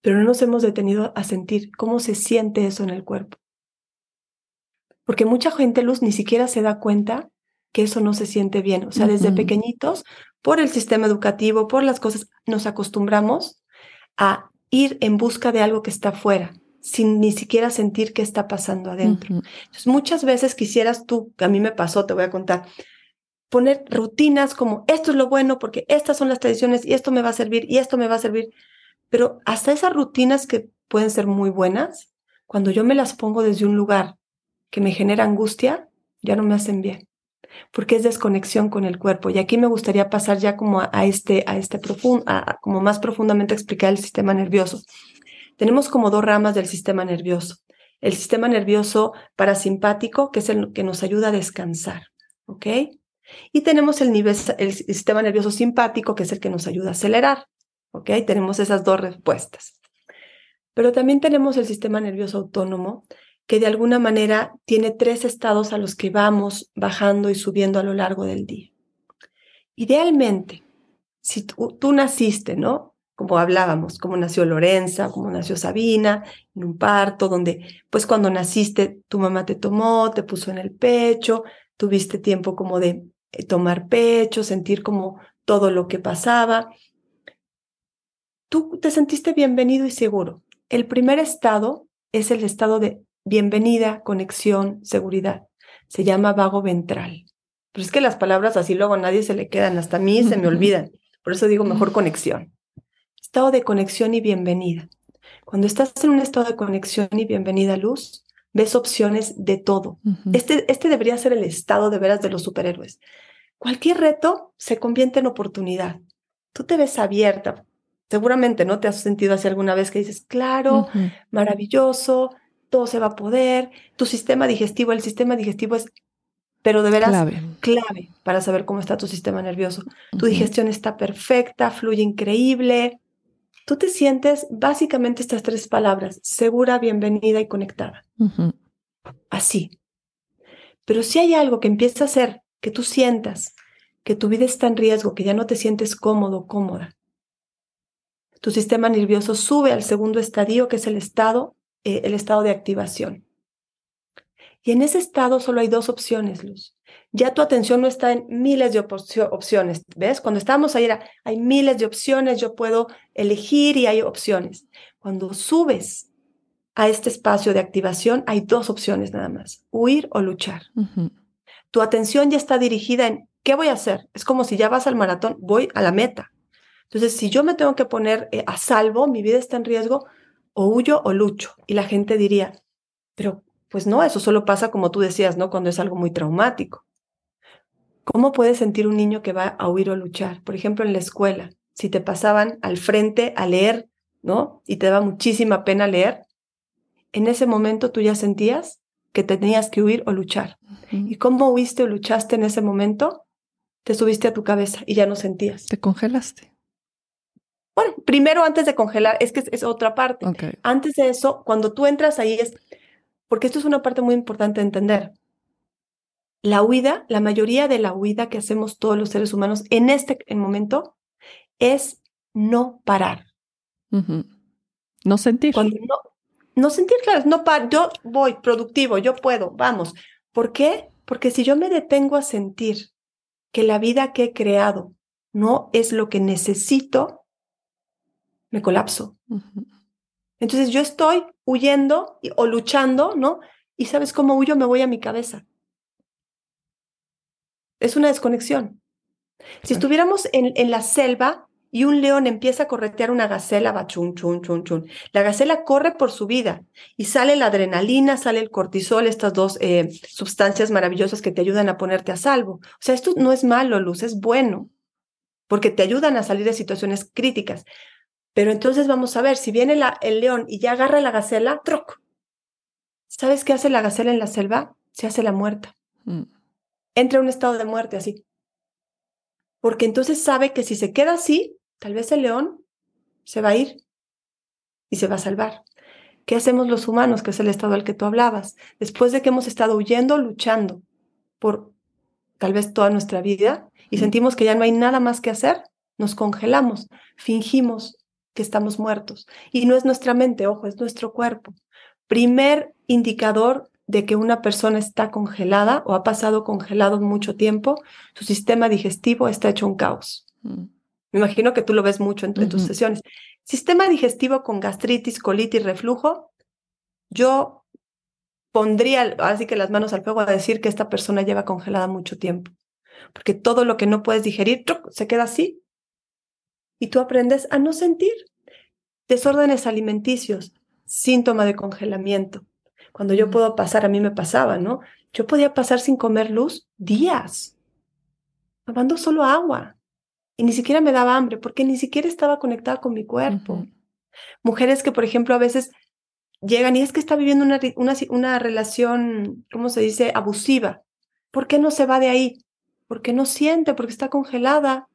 pero no nos hemos detenido a sentir cómo se siente eso en el cuerpo. Porque mucha gente, Luz, ni siquiera se da cuenta que eso no se siente bien. O sea, desde pequeñitos, por el sistema educativo, por las cosas, nos acostumbramos a ir en busca de algo que está afuera, sin ni siquiera sentir qué está pasando adentro. Entonces, muchas veces quisieras tú, a mí me pasó, te voy a contar, poner rutinas como esto es lo bueno porque estas son las tradiciones y esto me va a servir y esto me va a servir. Pero hasta esas rutinas que pueden ser muy buenas, cuando yo me las pongo desde un lugar que me genera angustia, ya no me hacen bien, porque es desconexión con el cuerpo. Y aquí me gustaría pasar ya como a, este, a este profundo, como más profundamente explicar el sistema nervioso. Tenemos como dos ramas del sistema nervioso. El sistema nervioso parasimpático, que es el que nos ayuda a descansar, ¿ok? Y tenemos el, nivel, el sistema nervioso simpático, que es el que nos ayuda a acelerar. ¿Ok? Tenemos esas dos respuestas. Pero también tenemos el sistema nervioso autónomo, que de alguna manera tiene tres estados a los que vamos bajando y subiendo a lo largo del día. Idealmente, si tú, tú naciste, ¿no? Como hablábamos, como nació Lorenza, como nació Sabina, en un parto, donde pues cuando naciste tu mamá te tomó, te puso en el pecho, tuviste tiempo como de eh, tomar pecho, sentir como todo lo que pasaba. Tú te sentiste bienvenido y seguro. El primer estado es el estado de bienvenida, conexión, seguridad. Se llama vago ventral. Pero es que las palabras así luego a nadie se le quedan, hasta a mí se me (laughs) olvidan. Por eso digo mejor conexión. Estado de conexión y bienvenida. Cuando estás en un estado de conexión y bienvenida, luz, ves opciones de todo. este, este debería ser el estado de veras de los superhéroes. Cualquier reto se convierte en oportunidad. Tú te ves abierta. Seguramente no te has sentido así alguna vez que dices, claro, maravilloso, todo se va a poder. Tu sistema digestivo, el sistema digestivo es pero de veras clave, para saber cómo está tu sistema nervioso. Tu digestión está perfecta, fluye increíble. Tú te sientes básicamente estas tres palabras, segura, bienvenida y conectada. Así. Pero si hay algo que empieza a hacer que tú sientas que tu vida está en riesgo, que ya no te sientes cómodo, cómoda, tu sistema nervioso sube al segundo estadio, que es el estado, eh, el estado de activación. Y en ese estado solo hay dos opciones, Luz. Ya tu atención no está en miles de opciones, ¿ves? Cuando estábamos ahí era, hay miles de opciones, yo puedo elegir y hay opciones. Cuando subes a este espacio de activación, hay dos opciones nada más, huir o luchar. Tu atención ya está dirigida en, ¿qué voy a hacer? Es como si ya vas al maratón, voy a la meta. Entonces, si yo me tengo que poner eh, a salvo, mi vida está en riesgo, o huyo o lucho. Y la gente diría, pero pues no, eso solo pasa como tú decías, ¿no? Cuando es algo muy traumático. ¿Cómo puede sentir un niño que va a huir o luchar? Por ejemplo, en la escuela, si te pasaban al frente a leer, ¿no? Y te daba muchísima pena leer, en ese momento tú ya sentías que tenías que huir o luchar. ¿Y cómo huiste o luchaste en ese momento? Te subiste a tu cabeza y ya no sentías.
Te congelaste.
Bueno, primero antes de congelar, es que es, otra parte. Antes de eso, cuando tú entras ahí es, porque esto es una parte muy importante de entender. La huida, la mayoría de la huida que hacemos todos los seres humanos en este momento es no parar.
No sentir.
Cuando no, no sentir, claro, no paro, yo voy productivo, yo puedo, vamos. ¿Por qué? Porque si yo me detengo a sentir que la vida que he creado no es lo que necesito, me colapso. Entonces yo estoy huyendo o luchando, ¿no? Y sabes cómo huyo, me voy a mi cabeza. Es una desconexión. Si estuviéramos en, en, la selva y un león empieza a corretear una gacela, va chun, chun, chun, chun. La gacela corre por su vida y sale la adrenalina, sale el cortisol, estas dos eh, sustancias maravillosas que te ayudan a ponerte a salvo. O sea, esto no es malo, Luz, es bueno, porque te ayudan a salir de situaciones críticas. Pero entonces vamos a ver, si viene la, el león y ya agarra la gacela, troc. ¿Sabes qué hace la gacela en la selva? Se hace la muerta. Mm. Entra en un estado de muerte así. Porque entonces sabe que si se queda así, tal vez el león se va a ir y se va a salvar. ¿Qué hacemos los humanos, que es el estado al que tú hablabas? Después de que hemos estado huyendo, luchando por tal vez toda nuestra vida y mm. sentimos que ya no hay nada más que hacer, nos congelamos, fingimos, que estamos muertos. Y no es nuestra mente, ojo, es nuestro cuerpo. Primer indicador de que una persona está congelada o ha pasado congelado mucho tiempo, su sistema digestivo está hecho un caos. Mm. Me imagino que tú lo ves mucho en, tus sesiones. Sistema digestivo con gastritis, colitis, reflujo, yo pondría así que las manos al fuego a decir que esta persona lleva congelada mucho tiempo, porque todo lo que no puedes digerir se queda así y tú aprendes a no sentir. Desórdenes alimenticios, síntoma de congelamiento. Cuando yo puedo pasar, a mí me pasaba, ¿no? Yo podía pasar sin comer luz días, tomando solo agua. Y ni siquiera me daba hambre, porque ni siquiera estaba conectada con mi cuerpo. Mujeres que, por ejemplo, a veces llegan y es que está viviendo una, una, una relación, ¿cómo se dice?, abusiva. ¿Por qué no se va de ahí? Porque no siente, porque está congelada.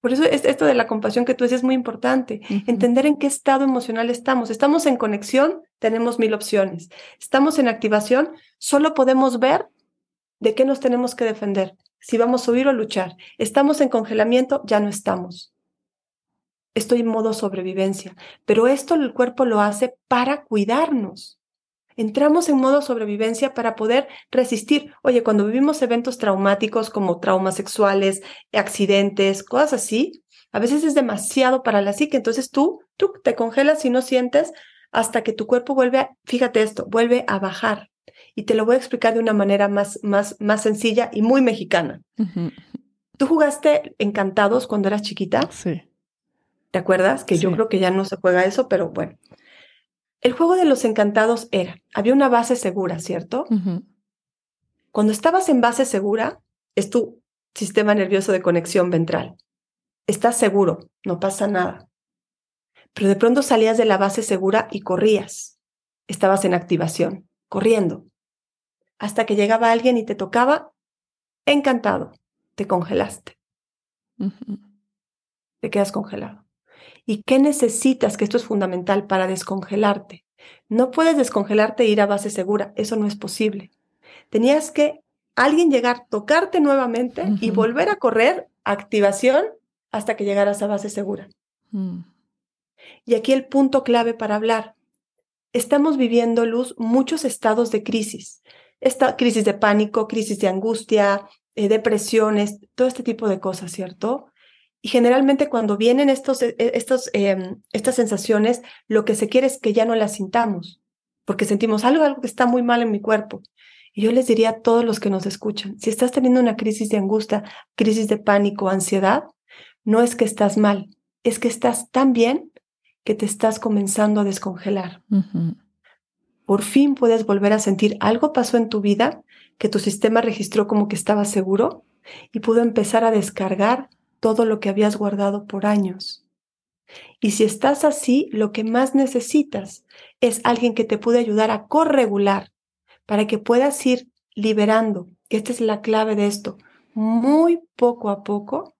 Por eso esto de la compasión que tú dices es muy importante. Entender en qué estado emocional estamos. Estamos en conexión, tenemos mil opciones. Estamos en activación, solo podemos ver de qué nos tenemos que defender. Si vamos a huir o luchar. Estamos en congelamiento, ya no estamos. Estoy en modo sobrevivencia. Pero esto el cuerpo lo hace para cuidarnos. Entramos en modo sobrevivencia para poder resistir. Oye, cuando vivimos eventos traumáticos como traumas sexuales, accidentes, cosas así, a veces es demasiado para la psique. Entonces tú, tú te congelas y no sientes hasta que tu cuerpo vuelve a, fíjate esto, vuelve a bajar. Y te lo voy a explicar de una manera más, más, más sencilla y muy mexicana. ¿Tú jugaste encantados cuando eras chiquita?
Sí.
¿Te acuerdas? Que yo creo que ya no se juega eso, pero bueno. El juego de los encantados era, había una base segura, ¿cierto? Cuando estabas en base segura, es tu sistema nervioso de conexión ventral. Estás seguro, no pasa nada. Pero de pronto salías de la base segura y corrías. Estabas en activación, corriendo. hasta que llegaba alguien y te tocaba, encantado, te congelaste. Te quedas congelado. ¿Y qué necesitas? Que esto es fundamental para descongelarte. No puedes descongelarte e ir a base segura, eso no es posible. Tenías que alguien llegar, tocarte nuevamente y volver a correr, activación, hasta que llegaras a base segura. Mm. Y aquí el punto clave para hablar. Estamos viviendo, Luz, muchos estados de crisis. Esta crisis de pánico, crisis de angustia, eh, depresiones, todo este tipo de cosas, ¿cierto? Y generalmente cuando vienen estos, e, e, estos, em, estas sensaciones, lo que se quiere es que ya no las sintamos, porque sentimos algo, algo que está muy mal en mi cuerpo. Y yo les diría a todos los que nos escuchan, si estás teniendo una crisis de angustia, crisis de pánico, ansiedad, no es que estás mal, es que estás tan bien que te estás comenzando a descongelar. Por fin puedes volver a sentir algo pasó en tu vida que tu sistema registró como que estaba seguro y pudo empezar a descargar todo lo que habías guardado por años. Y si estás así, lo que más necesitas es alguien que te pueda ayudar a corregular para que puedas ir liberando, esta es la clave de esto, muy poco a poco,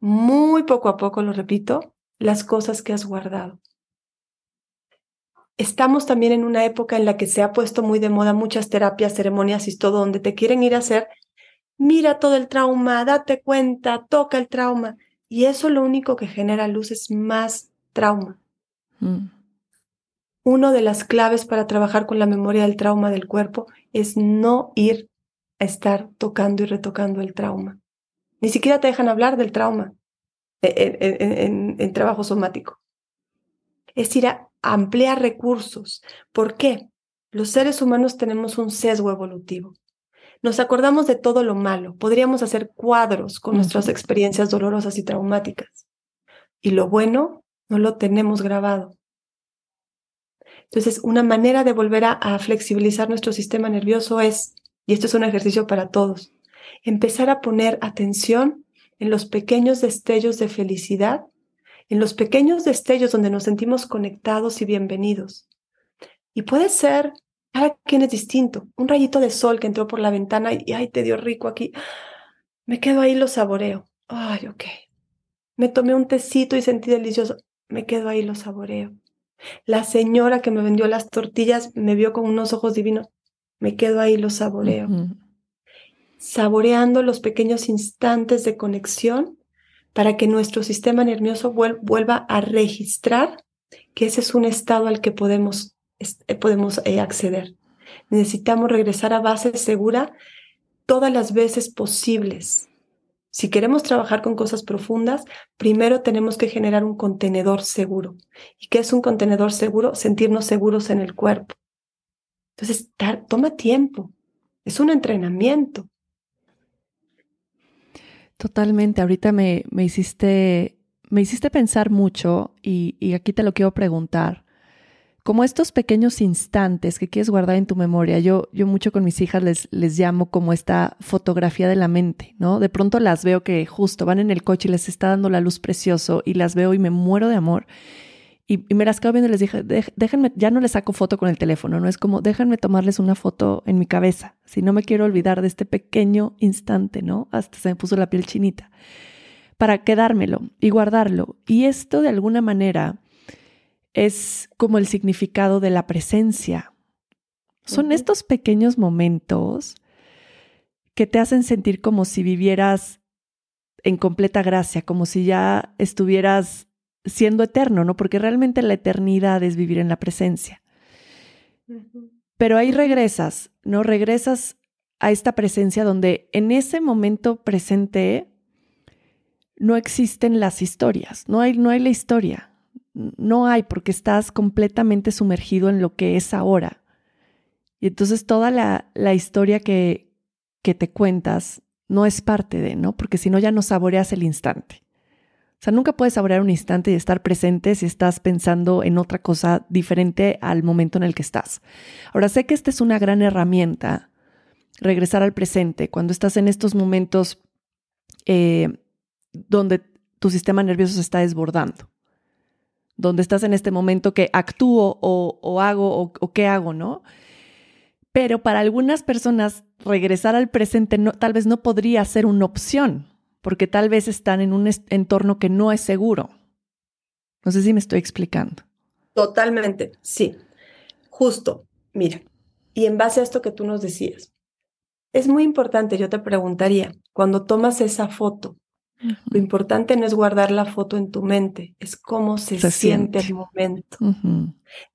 muy poco a poco, lo repito, las cosas que has guardado. Estamos también en una época en la que se ha puesto muy de moda muchas terapias, ceremonias y todo, donde te quieren ir a hacer mira todo el trauma, date cuenta, toca el trauma. Y eso lo único que genera luz es más trauma. Mm. Una de las claves para trabajar con la memoria del trauma del cuerpo es no ir a estar tocando y retocando el trauma. Ni siquiera te dejan hablar del trauma en, en trabajo somático. Es ir a ampliar recursos. ¿Por qué? Los seres humanos tenemos un sesgo evolutivo. Nos acordamos de todo lo malo. Podríamos hacer cuadros con nuestras experiencias dolorosas y traumáticas. Y lo bueno no lo tenemos grabado. Entonces, una manera de volver a, flexibilizar nuestro sistema nervioso es, y esto es un ejercicio para todos, empezar a poner atención en los pequeños destellos de felicidad, en los pequeños destellos donde nos sentimos conectados y bienvenidos. Y puede ser cada quien es distinto. Un rayito de sol que entró por la ventana y, ay, te dio rico aquí. Me quedo ahí, lo saboreo. Ay, ok. Me tomé un tecito y sentí delicioso. Me quedo ahí, lo saboreo. La señora que me vendió las tortillas me vio con unos ojos divinos. Me quedo ahí, lo saboreo. Saboreando los pequeños instantes de conexión para que nuestro sistema nervioso vuelva a registrar que ese es un estado al que podemos podemos eh, acceder. Necesitamos regresar a base segura todas las veces posibles. Si queremos trabajar con cosas profundas, primero tenemos que generar un contenedor seguro. ¿Y qué es un contenedor seguro? Sentirnos seguros en el cuerpo. Entonces, toma tiempo. Es un entrenamiento.
Totalmente. Ahorita me, me hiciste, me hiciste pensar mucho y, y aquí te lo quiero preguntar como estos pequeños instantes que quieres guardar en tu memoria. Yo, yo mucho con mis hijas les, les llamo como esta fotografía de la mente, ¿no? De pronto las veo que justo van en el coche y les está dando la luz precioso y las veo y me muero de amor. Y, me las quedo viendo y les dije, déjenme, ya no les saco foto con el teléfono, ¿no? Es como, déjenme tomarles una foto en mi cabeza, si no me quiero olvidar de este pequeño instante, ¿no? Hasta se me puso la piel chinita, para quedármelo y guardarlo. Y esto de alguna manera es como el significado de la presencia. Son estos pequeños momentos que te hacen sentir como si vivieras en completa gracia, como si ya estuvieras siendo eterno, ¿no? Porque realmente la eternidad es vivir en la presencia. Pero ahí regresas, ¿no? Regresas a esta presencia donde en ese momento presente no existen las historias, no hay, no hay la historia, no hay porque estás completamente sumergido en lo que es ahora. Y entonces toda la, la historia que, que te cuentas no es parte de, ¿no? Porque si no ya no saboreas el instante. O sea, nunca puedes saborear un instante y estar presente si estás pensando en otra cosa diferente al momento en el que estás. Ahora, sé que esta es una gran herramienta, regresar al presente, cuando estás en estos momentos eh, donde tu sistema nervioso se está desbordando donde estás en este momento que actúo o, hago o, qué hago, ¿no? Pero para algunas personas regresar al presente tal vez no podría ser una opción, porque tal vez están en un entorno que no es seguro. No sé si me estoy explicando.
Totalmente, sí. Justo, mira, y en base a esto que tú nos decías, es muy importante, yo te preguntaría, cuando tomas esa foto, lo importante no es guardar la foto en tu mente, es cómo se, siente. el momento.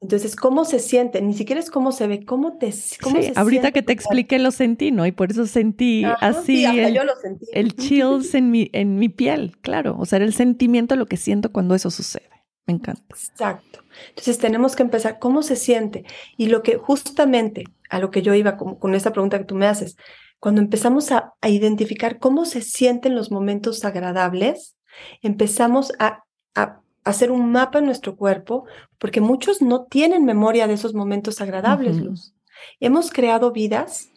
Entonces, ¿cómo se siente? Ni siquiera es cómo se ve, cómo te cómo
sí, ahorita que te expliqué lo sentí, ¿no? Y por eso sentí así el, yo lo sentí. el chills en mi, en mi piel, claro. O sea, el sentimiento lo que siento cuando eso sucede. Me encanta.
Exacto. Entonces tenemos que empezar, ¿cómo se siente? Y lo que justamente a lo que yo iba con, con esta pregunta que tú me haces, cuando empezamos a, identificar cómo se sienten los momentos agradables, empezamos a, hacer un mapa en nuestro cuerpo, porque muchos no tienen memoria de esos momentos agradables, Luz. Hemos creado vidas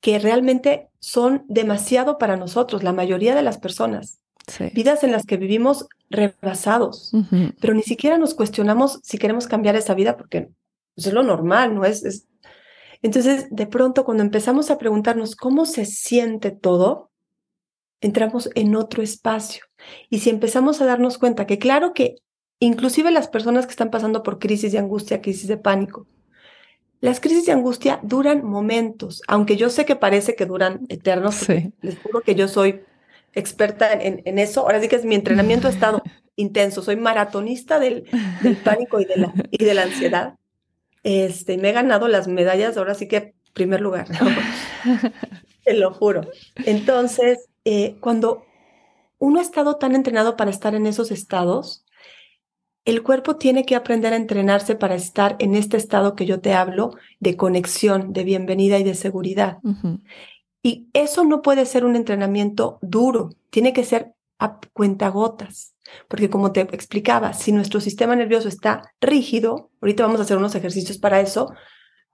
que realmente son demasiado para nosotros, la mayoría de las personas. Vidas en las que vivimos rebasados, pero ni siquiera nos cuestionamos si queremos cambiar esa vida porque es lo normal, ¿no? Es, es, Entonces, de pronto, cuando empezamos a preguntarnos cómo se siente todo, entramos en otro espacio. Y si empezamos a darnos cuenta que claro que inclusive las personas que están pasando por crisis de angustia, crisis de pánico, las crisis de angustia duran momentos, aunque yo sé que parece que duran eternos. Les juro que yo soy experta en, eso. Ahora sí que es mi entrenamiento ha estado (laughs) intenso. Soy maratonista del, pánico y de, la, y de la ansiedad. Este, me he ganado las medallas, ahora sí que primer lugar. (laughs) Te lo juro. Entonces, eh, cuando uno ha estado tan entrenado para estar en esos estados, el cuerpo tiene que aprender a entrenarse para estar en este estado que yo te hablo de conexión, de bienvenida y de seguridad. Y eso no puede ser un entrenamiento duro, tiene que ser a cuentagotas. Porque como te explicaba, si nuestro sistema nervioso está rígido, ahorita vamos a hacer unos ejercicios para eso,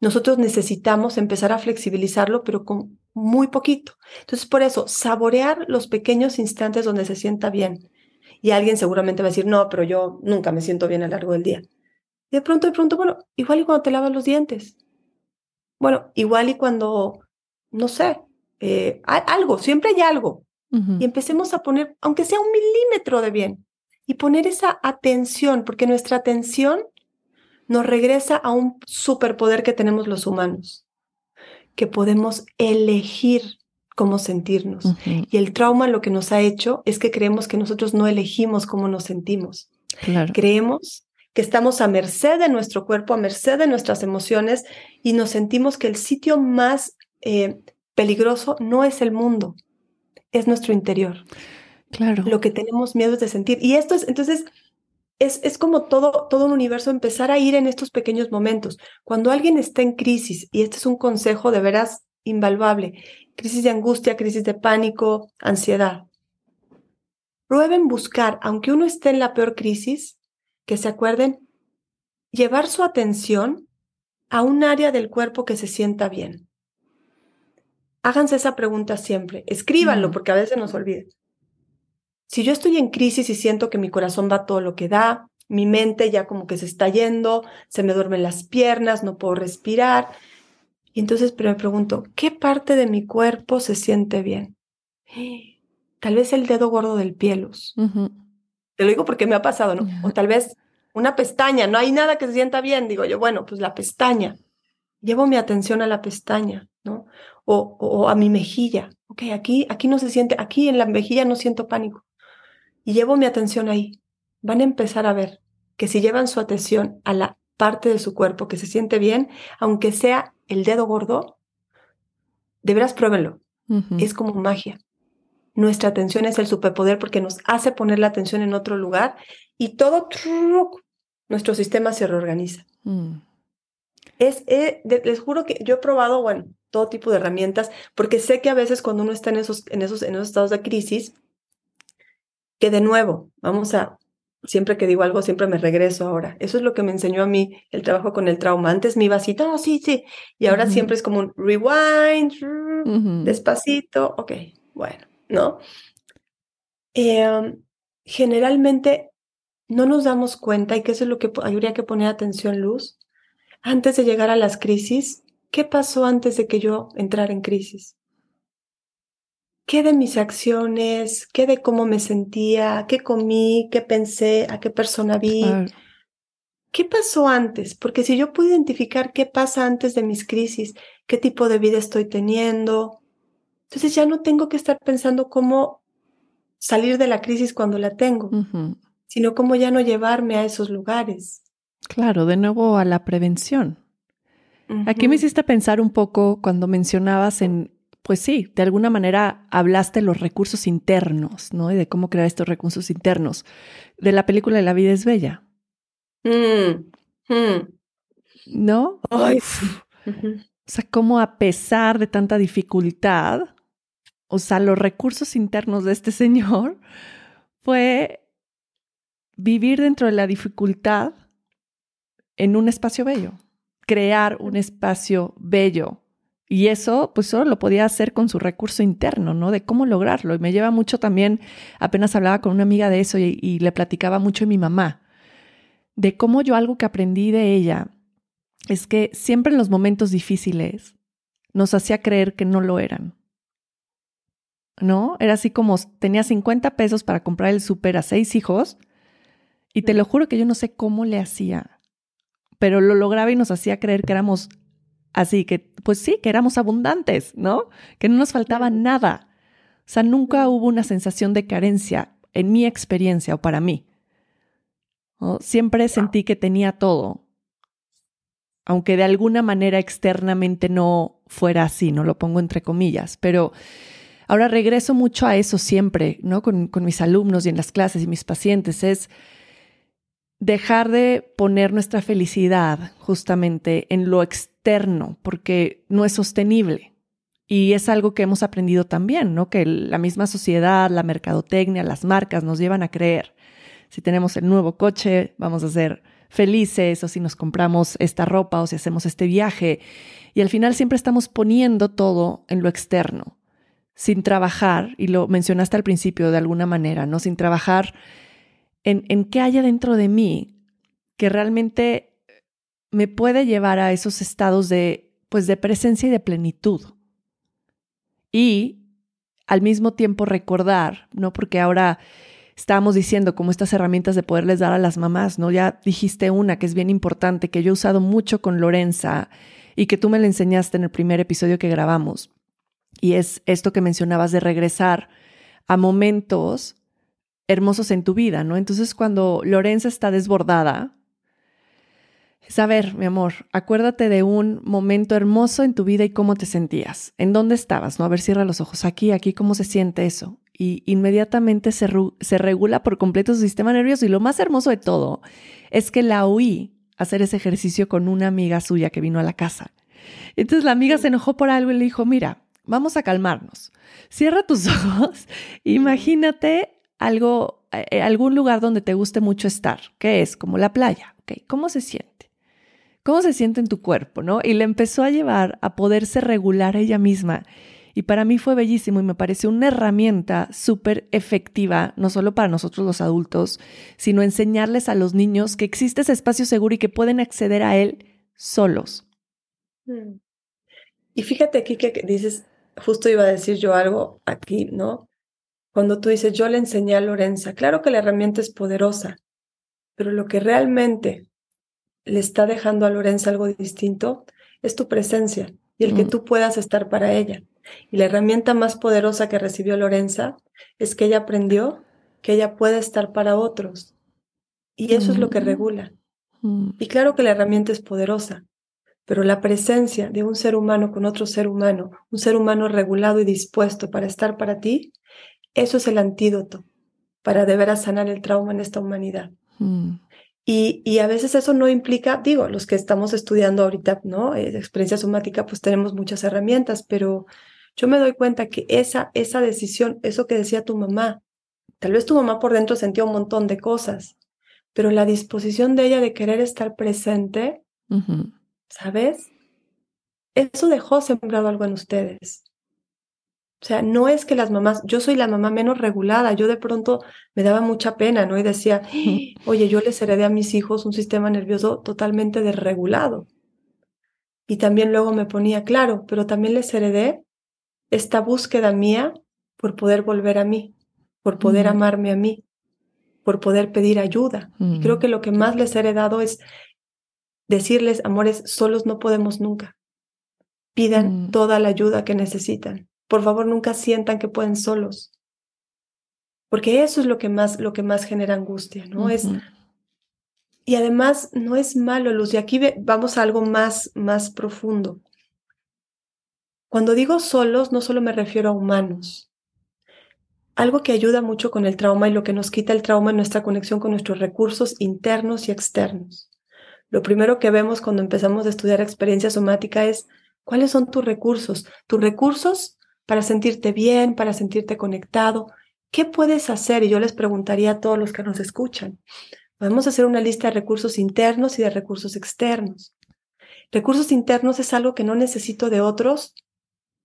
nosotros necesitamos empezar a flexibilizarlo, pero con muy poquito. Entonces, por eso, saborear los pequeños instantes donde se sienta bien. Y alguien seguramente va a decir, no, pero yo nunca me siento bien a lo largo del día. Y de pronto, de pronto, bueno, igual y cuando te lavas los dientes. Bueno, igual y cuando, no sé, eh, algo, siempre hay algo. Y empecemos a poner, aunque sea un milímetro de bien, y poner esa atención, porque nuestra atención nos regresa a un superpoder que tenemos los humanos, que podemos elegir cómo sentirnos. Y el trauma lo que nos ha hecho es que creemos que nosotros no elegimos cómo nos sentimos. Creemos que estamos a merced de nuestro cuerpo, a merced de nuestras emociones y nos sentimos que el sitio más eh, peligroso no es el mundo, es nuestro interior.
Claro.
Lo que tenemos miedo es de sentir. Y esto es, entonces, es, es como todo, todo un universo empezar a ir en estos pequeños momentos. Cuando alguien está en crisis, y este es un consejo de veras invaluable, crisis de angustia, crisis de pánico, ansiedad, prueben buscar, aunque uno esté en la peor crisis, que se acuerden, llevar su atención a un área del cuerpo que se sienta bien háganse esa pregunta siempre. Escríbanlo porque a veces nos olvida. Si yo estoy en crisis y siento que mi corazón va todo lo que da, mi mente ya como que se está yendo, se me duermen las piernas, no puedo respirar. Y entonces me pregunto, ¿qué parte de mi cuerpo se siente bien? (gasps) Tal vez el dedo gordo del pielos. Te lo digo porque me ha pasado, ¿no? O tal vez una pestaña, no hay nada que se sienta bien. Digo yo, bueno, pues la pestaña. Llevo mi atención a la pestaña, ¿no? O, a mi mejilla. Ok, aquí, aquí no se siente, aquí en la mejilla no siento pánico. Y llevo mi atención ahí. Van a empezar a ver que si llevan su atención a la parte de su cuerpo que se siente bien, aunque sea el dedo gordo, de veras pruébenlo. Es como magia. Nuestra atención es el superpoder porque nos hace poner la atención en otro lugar y todo nuestro sistema se reorganiza. Mm. Es, eh, les juro que yo he probado, bueno, todo tipo de herramientas, porque sé que a veces cuando uno está en esos, en esos, en esos estados de crisis, que de nuevo, vamos a, siempre que digo algo, siempre me regreso ahora. Eso es lo que me enseñó a mí el trabajo con el trauma. Antes me iba así, no, sí, sí, y ahora siempre es como un rewind, despacito, ok, bueno, ¿no? Em, generalmente no nos damos cuenta, y que eso es lo que habría que poner atención, Luz, antes de llegar a las crisis, ¿qué pasó antes de que yo entrara en crisis? ¿Qué de mis acciones? ¿Qué de cómo me sentía? ¿Qué comí? ¿Qué pensé? ¿A qué persona vi? ¿Qué pasó antes? Porque si yo puedo identificar qué pasa antes de mis crisis, qué tipo de vida estoy teniendo, entonces ya no tengo que estar pensando cómo salir de la crisis cuando la tengo, sino cómo ya no llevarme a esos lugares.
Claro, de nuevo a la prevención. Aquí me hiciste pensar un poco cuando mencionabas en, pues sí, de alguna manera hablaste de los recursos internos, ¿no? Y de cómo crear estos recursos internos. De la película La vida es bella. Mm, mm. ¿No? O sea, cómo a pesar de tanta dificultad, o sea, los recursos internos de este (laughs) señor fue vivir dentro de la dificultad en un espacio bello, crear un espacio bello. Y eso, pues solo lo podía hacer con su recurso interno, ¿no? De cómo lograrlo. Y me lleva mucho también, apenas hablaba con una amiga de eso y, y le platicaba mucho de mi mamá, de cómo yo algo que aprendí de ella es que siempre en los momentos difíciles nos hacía creer que no lo eran. ¿No? Era así como tenía 50 pesos para comprar el súper a seis hijos y te lo juro que yo no sé cómo le hacía pero lo lograba y nos hacía creer que éramos así, que pues sí, que éramos abundantes, ¿no? Que no nos faltaba nada. O sea, nunca hubo una sensación de carencia en mi experiencia o para mí. Siempre sentí que tenía todo, aunque de alguna manera externamente no fuera así, no lo pongo entre comillas, pero ahora regreso mucho a eso siempre, ¿no? Con, con mis alumnos y en las clases y mis pacientes, es dejar de poner nuestra felicidad justamente en lo externo, porque no es sostenible. Y es algo que hemos aprendido también, ¿no? Que la misma sociedad, la mercadotecnia, las marcas nos llevan a creer. Si tenemos el nuevo coche, vamos a ser felices, o si nos compramos esta ropa, o si hacemos este viaje. Y al final siempre estamos poniendo todo en lo externo, sin trabajar, y lo mencionaste al principio de alguna manera, ¿no? Sin trabajar en, qué haya dentro de mí que realmente me puede llevar a esos estados de, pues, de presencia y de plenitud. Y al mismo tiempo recordar, ¿no? Porque ahora estábamos diciendo como estas herramientas de poderles dar a las mamás, ¿no? Ya dijiste una que es bien importante, que yo he usado mucho con Lorenza y que tú me la enseñaste en el primer episodio que grabamos. Y es esto que mencionabas de regresar a momentos hermosos en tu vida, ¿no? Entonces cuando Lorenza está desbordada, es a ver, mi amor, acuérdate de un momento hermoso en tu vida y cómo te sentías, en dónde estabas, ¿no? A ver, cierra los ojos, aquí, aquí, ¿cómo se siente eso? Y inmediatamente se, regula por completo su sistema nervioso. Y lo más hermoso de todo es que la oí hacer ese ejercicio con una amiga suya que vino a la casa. Entonces la amiga se enojó por algo y le dijo, mira, vamos a calmarnos. Cierra tus (laughs) ojos, imagínate algo, eh, algún lugar donde te guste mucho estar, que es como la playa, ¿ok? ¿Cómo se siente? ¿Cómo se siente en tu cuerpo, no? Y le empezó a llevar a poderse regular ella misma. Y para mí fue bellísimo y me pareció una herramienta súper efectiva, no solo para nosotros los adultos, sino enseñarles a los niños que existe ese espacio seguro y que pueden acceder a él solos.
Mm. Y fíjate aquí que dices, justo iba a decir yo algo aquí, ¿no? Cuando tú dices, yo le enseñé a Lorenza, claro que la herramienta es poderosa, pero lo que realmente le está dejando a Lorenza algo distinto es tu presencia y el que mm. tú puedas estar para ella. Y la herramienta más poderosa que recibió Lorenza es que ella aprendió que ella puede estar para otros. Y eso es lo que mm. regula. Mm. Y claro que la herramienta es poderosa, pero la presencia de un ser humano con otro ser humano, un ser humano regulado y dispuesto para estar para ti, eso es el antídoto para de veras sanar el trauma en esta humanidad. Mm. Y, y, a veces eso no implica, digo, los que estamos estudiando ahorita, ¿no? Eh, experiencia somática, pues tenemos muchas herramientas, pero yo me doy cuenta que esa, esa decisión, eso que decía tu mamá, tal vez tu mamá por dentro sentía un montón de cosas, pero la disposición de ella de querer estar presente, ¿sabes? Eso dejó sembrado algo en ustedes. O sea, no es que las mamás, yo soy la mamá menos regulada, yo de pronto me daba mucha pena, ¿no? Y decía, (gasps) oye, yo les heredé a mis hijos un sistema nervioso totalmente desregulado. Y también luego me ponía, claro, pero también les heredé esta búsqueda mía por poder volver a mí, por poder
Mm.
amarme a mí, por poder pedir ayuda. Y creo
Mm.
que lo que más les he heredado es decirles, amores, solos no podemos nunca. Pidan
Mm.
toda la ayuda que necesitan. Por favor, nunca sientan que pueden solos. Porque eso es lo que más, lo que más genera angustia, ¿no? Es, y además no es malo, Luz, y aquí ve- vamos a algo más, más profundo. Cuando digo solos, no solo me refiero a humanos. Algo que ayuda mucho con el trauma y lo que nos quita el trauma es nuestra conexión con nuestros recursos internos y externos. Lo primero que vemos cuando empezamos a estudiar experiencia somática es cuáles son tus recursos. Tus recursos para sentirte bien, para sentirte conectado. ¿Qué puedes hacer? Y yo les preguntaría a todos los que nos escuchan. Podemos hacer una lista de recursos internos y de recursos externos. Recursos internos es algo que no necesito de otros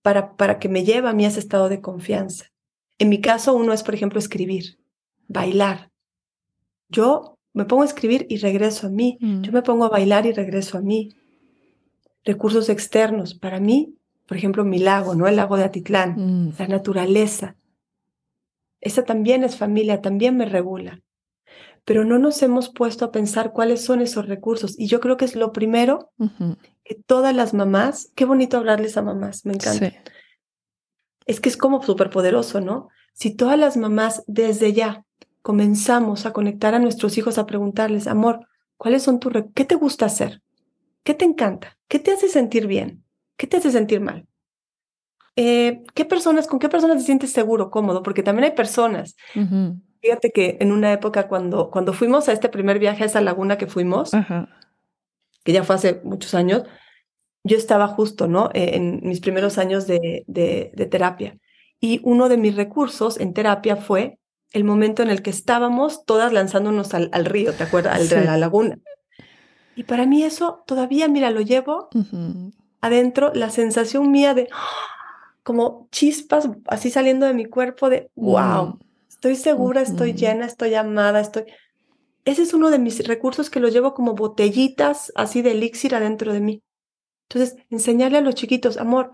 para, para que me lleve a mí a ese estado de confianza. En mi caso, uno es, por ejemplo, escribir, bailar. Yo me pongo a escribir y regreso a mí.
Mm.
Yo me pongo a bailar y regreso a mí. Recursos externos. Para mí, por ejemplo, mi lago, ¿no? El lago de Atitlán,
Mm.
la naturaleza. Esa también es familia, también me regula. Pero no nos hemos puesto a pensar cuáles son esos recursos. Y yo creo que es lo primero que todas las mamás, qué bonito hablarles a mamás, me encanta.
Sí.
Es que es como súper poderoso, ¿no? Si todas las mamás desde ya comenzamos a conectar a nuestros hijos, a preguntarles, amor, ¿cuáles son tus, qué te gusta hacer? ¿Qué te encanta? ¿Qué te hace sentir bien? ¿Qué te hace sentir mal? Eh, ¿Qué personas, con qué personas te sientes seguro, cómodo? Porque también hay personas.
Ujú.
Fíjate que en una época cuando, cuando fuimos a este primer viaje a esa laguna que fuimos,
Ajá.
que ya fue hace muchos años, yo estaba justo, ¿no? Eh, en mis primeros años de, de, de terapia. Y uno de mis recursos en terapia fue el momento en el que estábamos todas lanzándonos al, al río, ¿te acuerdas? Al,
Sí.
A la laguna. Y para mí eso todavía, mira, lo llevo
Ujú.
Adentro, la sensación mía de como chispas así saliendo de mi cuerpo de, wow,
Mm.
estoy segura, estoy llena, estoy amada, estoy... Ese es uno de mis recursos que lo llevo como botellitas así de elixir adentro de mí. Entonces, enseñarle a los chiquitos, amor,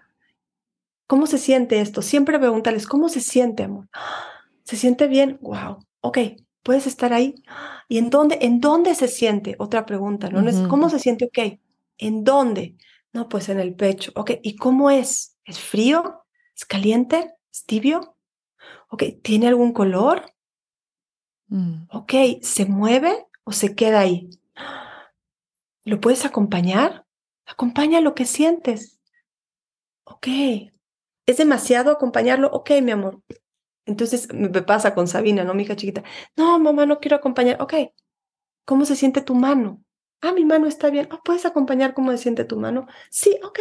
¿cómo se siente esto? Siempre preguntarles, ¿cómo se siente, amor? "Ah, ¿Se siente bien? Wow, ok, ¿puedes estar ahí? "Ah, ¿Y en dónde? ¿En dónde se siente? Otra pregunta, ¿no?
Ujú.
¿Cómo se siente? Ok, ¿en dónde? No, pues en el pecho. Ok, ¿y cómo es? ¿Es frío? ¿Es caliente? ¿Es tibio? Ok, ¿tiene algún color?
Mm.
Ok, ¿se mueve o se queda ahí? ¿Lo puedes acompañar? Acompaña lo que sientes. Ok. ¿Es demasiado acompañarlo? Ok, mi amor. Entonces me pasa con Sabina, ¿no? Mi hija chiquita. No, mamá, no quiero acompañar. Ok. ¿Cómo se siente tu mano? Ah, mi mano está bien. Oh, ¿Puedes acompañar cómo se siente tu mano? Sí, ok.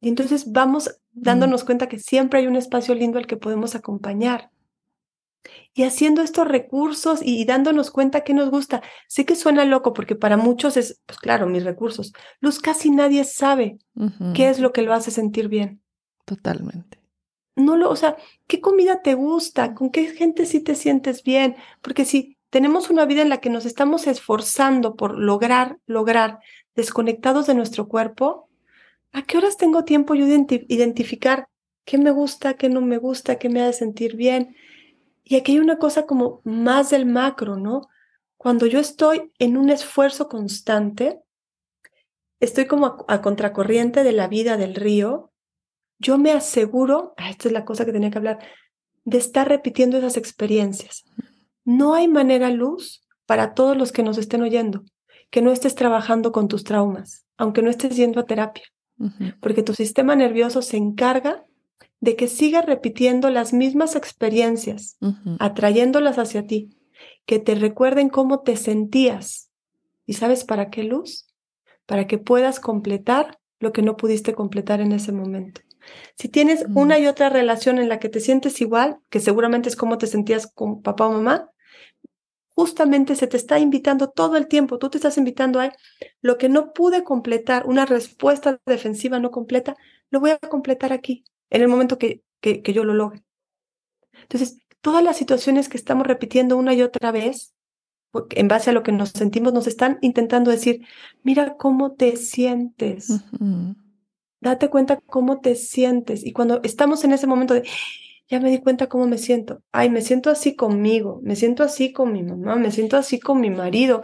Y entonces vamos dándonos cuenta que siempre hay un espacio lindo al que podemos acompañar. Y haciendo estos recursos y, dándonos cuenta que nos gusta. Sé que suena loco porque para muchos es, pues claro, mis recursos. Luz, casi nadie sabe qué es lo que lo hace sentir bien.
Totalmente.
No lo, o sea, ¿qué comida te gusta? ¿Con qué gente sí te sientes bien? Porque si tenemos una vida en la que nos estamos esforzando por lograr, lograr, desconectados de nuestro cuerpo, ¿a qué horas tengo tiempo yo de identi- identificar qué me gusta, qué no me gusta, qué me hace sentir bien? Y aquí hay una cosa como más del macro, ¿no? Cuando yo estoy en un esfuerzo constante, estoy como a, a contracorriente de la vida del río, yo me aseguro, ah, esta es la cosa que tenía que hablar, de estar repitiendo esas experiencias. No hay manera luz para todos los que nos estén oyendo, que no estés trabajando con tus traumas, aunque no estés yendo a terapia, porque tu sistema nervioso se encarga de que sigas repitiendo las mismas experiencias, atrayéndolas hacia ti, que te recuerden cómo te sentías. ¿Y sabes para qué luz? Para que puedas completar lo que no pudiste completar en ese momento. Si tienes
Mm.
una y otra relación en la que te sientes igual, que seguramente es como te sentías con papá o mamá, justamente se te está invitando todo el tiempo, tú te estás invitando a lo que no pude completar, una respuesta defensiva no completa, lo voy a completar aquí, en el momento que, que, que yo lo logre. Entonces, todas las situaciones que estamos repitiendo una y otra vez, en base a lo que nos sentimos, nos están intentando decir, mira cómo te sientes. Date cuenta cómo te sientes. Y cuando estamos en ese momento de, ya me di cuenta cómo me siento. Ay, me siento así conmigo, me siento así con mi mamá, me siento así con mi marido,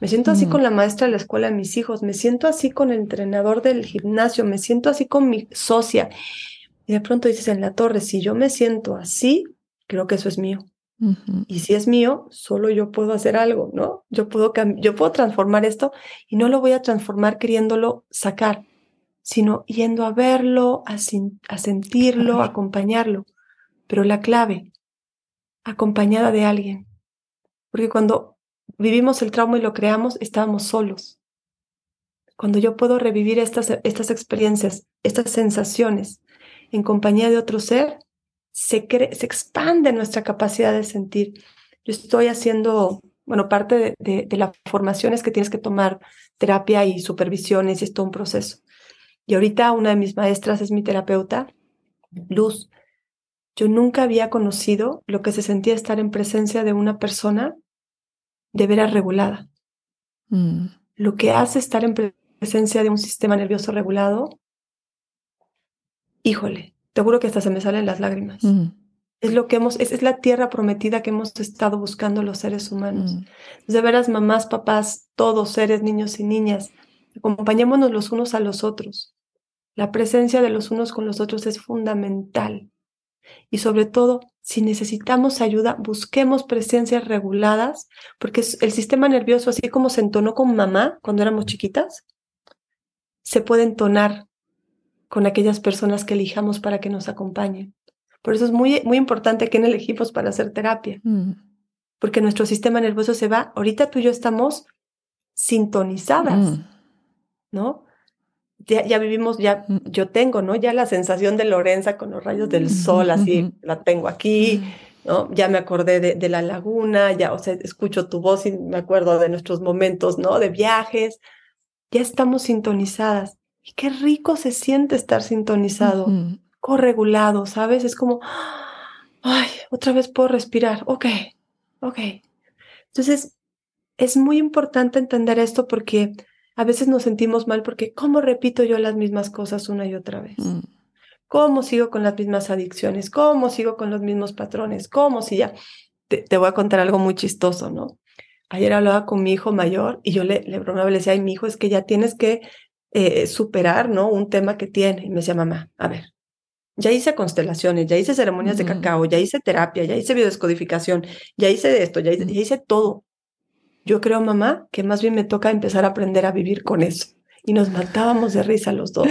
me siento así con la maestra de la escuela de mis hijos, me siento así con el entrenador del gimnasio, me siento así con mi socia. Y de pronto dices en la torre, si yo me siento así, creo que eso es mío. Y si es mío, solo yo puedo hacer algo, ¿no? Yo puedo, yo puedo transformar esto y no lo voy a transformar queriéndolo sacar, sino yendo a verlo, a, a sentirlo, a acompañarlo. Pero la clave, acompañada de alguien. Porque cuando vivimos el trauma y lo creamos, estábamos solos. Cuando yo puedo revivir estas, estas experiencias, estas sensaciones en compañía de otro ser, se, se expande nuestra capacidad de sentir. Yo estoy haciendo, bueno, parte de, de, las formaciones que tienes que tomar terapia y supervisiones y es todo un proceso. Y ahorita una de mis maestras es mi terapeuta, Luz. Yo nunca había conocido lo que se sentía estar en presencia de una persona de veras regulada. Mm. Lo que hace estar en presencia de un sistema nervioso regulado, híjole, te juro que hasta se me salen las lágrimas. Mm. Es lo que hemos, es, la tierra prometida que hemos estado buscando los seres humanos. Mm. De veras, mamás, papás, todos, seres, niños y niñas, acompañémonos los unos a los otros. La presencia de los unos con los otros es fundamental. Y sobre todo, si necesitamos ayuda, busquemos presencias reguladas, porque el sistema nervioso, así como se entonó con mamá cuando éramos chiquitas, se puede entonar con aquellas personas que elijamos para que nos acompañen. Por eso es muy, muy importante quién elegimos para hacer terapia, mm. porque nuestro sistema nervioso se va, ahorita tú y yo estamos sintonizadas, mm. ¿no? Ya, vivimos, ya yo tengo, ¿no? Ya la sensación de Lorenza con los rayos del sol, así la tengo aquí, ¿no? Ya me acordé de, la laguna, ya, o sea, escucho tu voz y me acuerdo de nuestros momentos, ¿no? De viajes, ya estamos sintonizadas. Y qué rico se siente estar sintonizado, corregulado, ¿sabes? Es como, ay, otra vez puedo respirar, ok, ok. Entonces, es muy importante entender esto porque a veces nos sentimos mal porque ¿cómo repito yo las mismas cosas una y otra vez? Mm. ¿Cómo sigo con las mismas adicciones? ¿Cómo sigo con los mismos patrones? ¿Cómo si ya? Te, voy a contar algo muy chistoso, ¿no? Ayer hablaba con mi hijo mayor y yo le, le bromeaba, le decía, ay, mi hijo, es que ya tienes que eh, superar, ¿no? Un tema que tiene. Y me decía, mamá, a ver, ya hice constelaciones, ya hice ceremonias de mm. cacao, ya hice terapia, ya hice biodescodificación, ya hice esto, ya hice, ya hice todo. Yo creo, mamá, que más bien me toca empezar a aprender a vivir con eso. Y nos matábamos de risa los dos.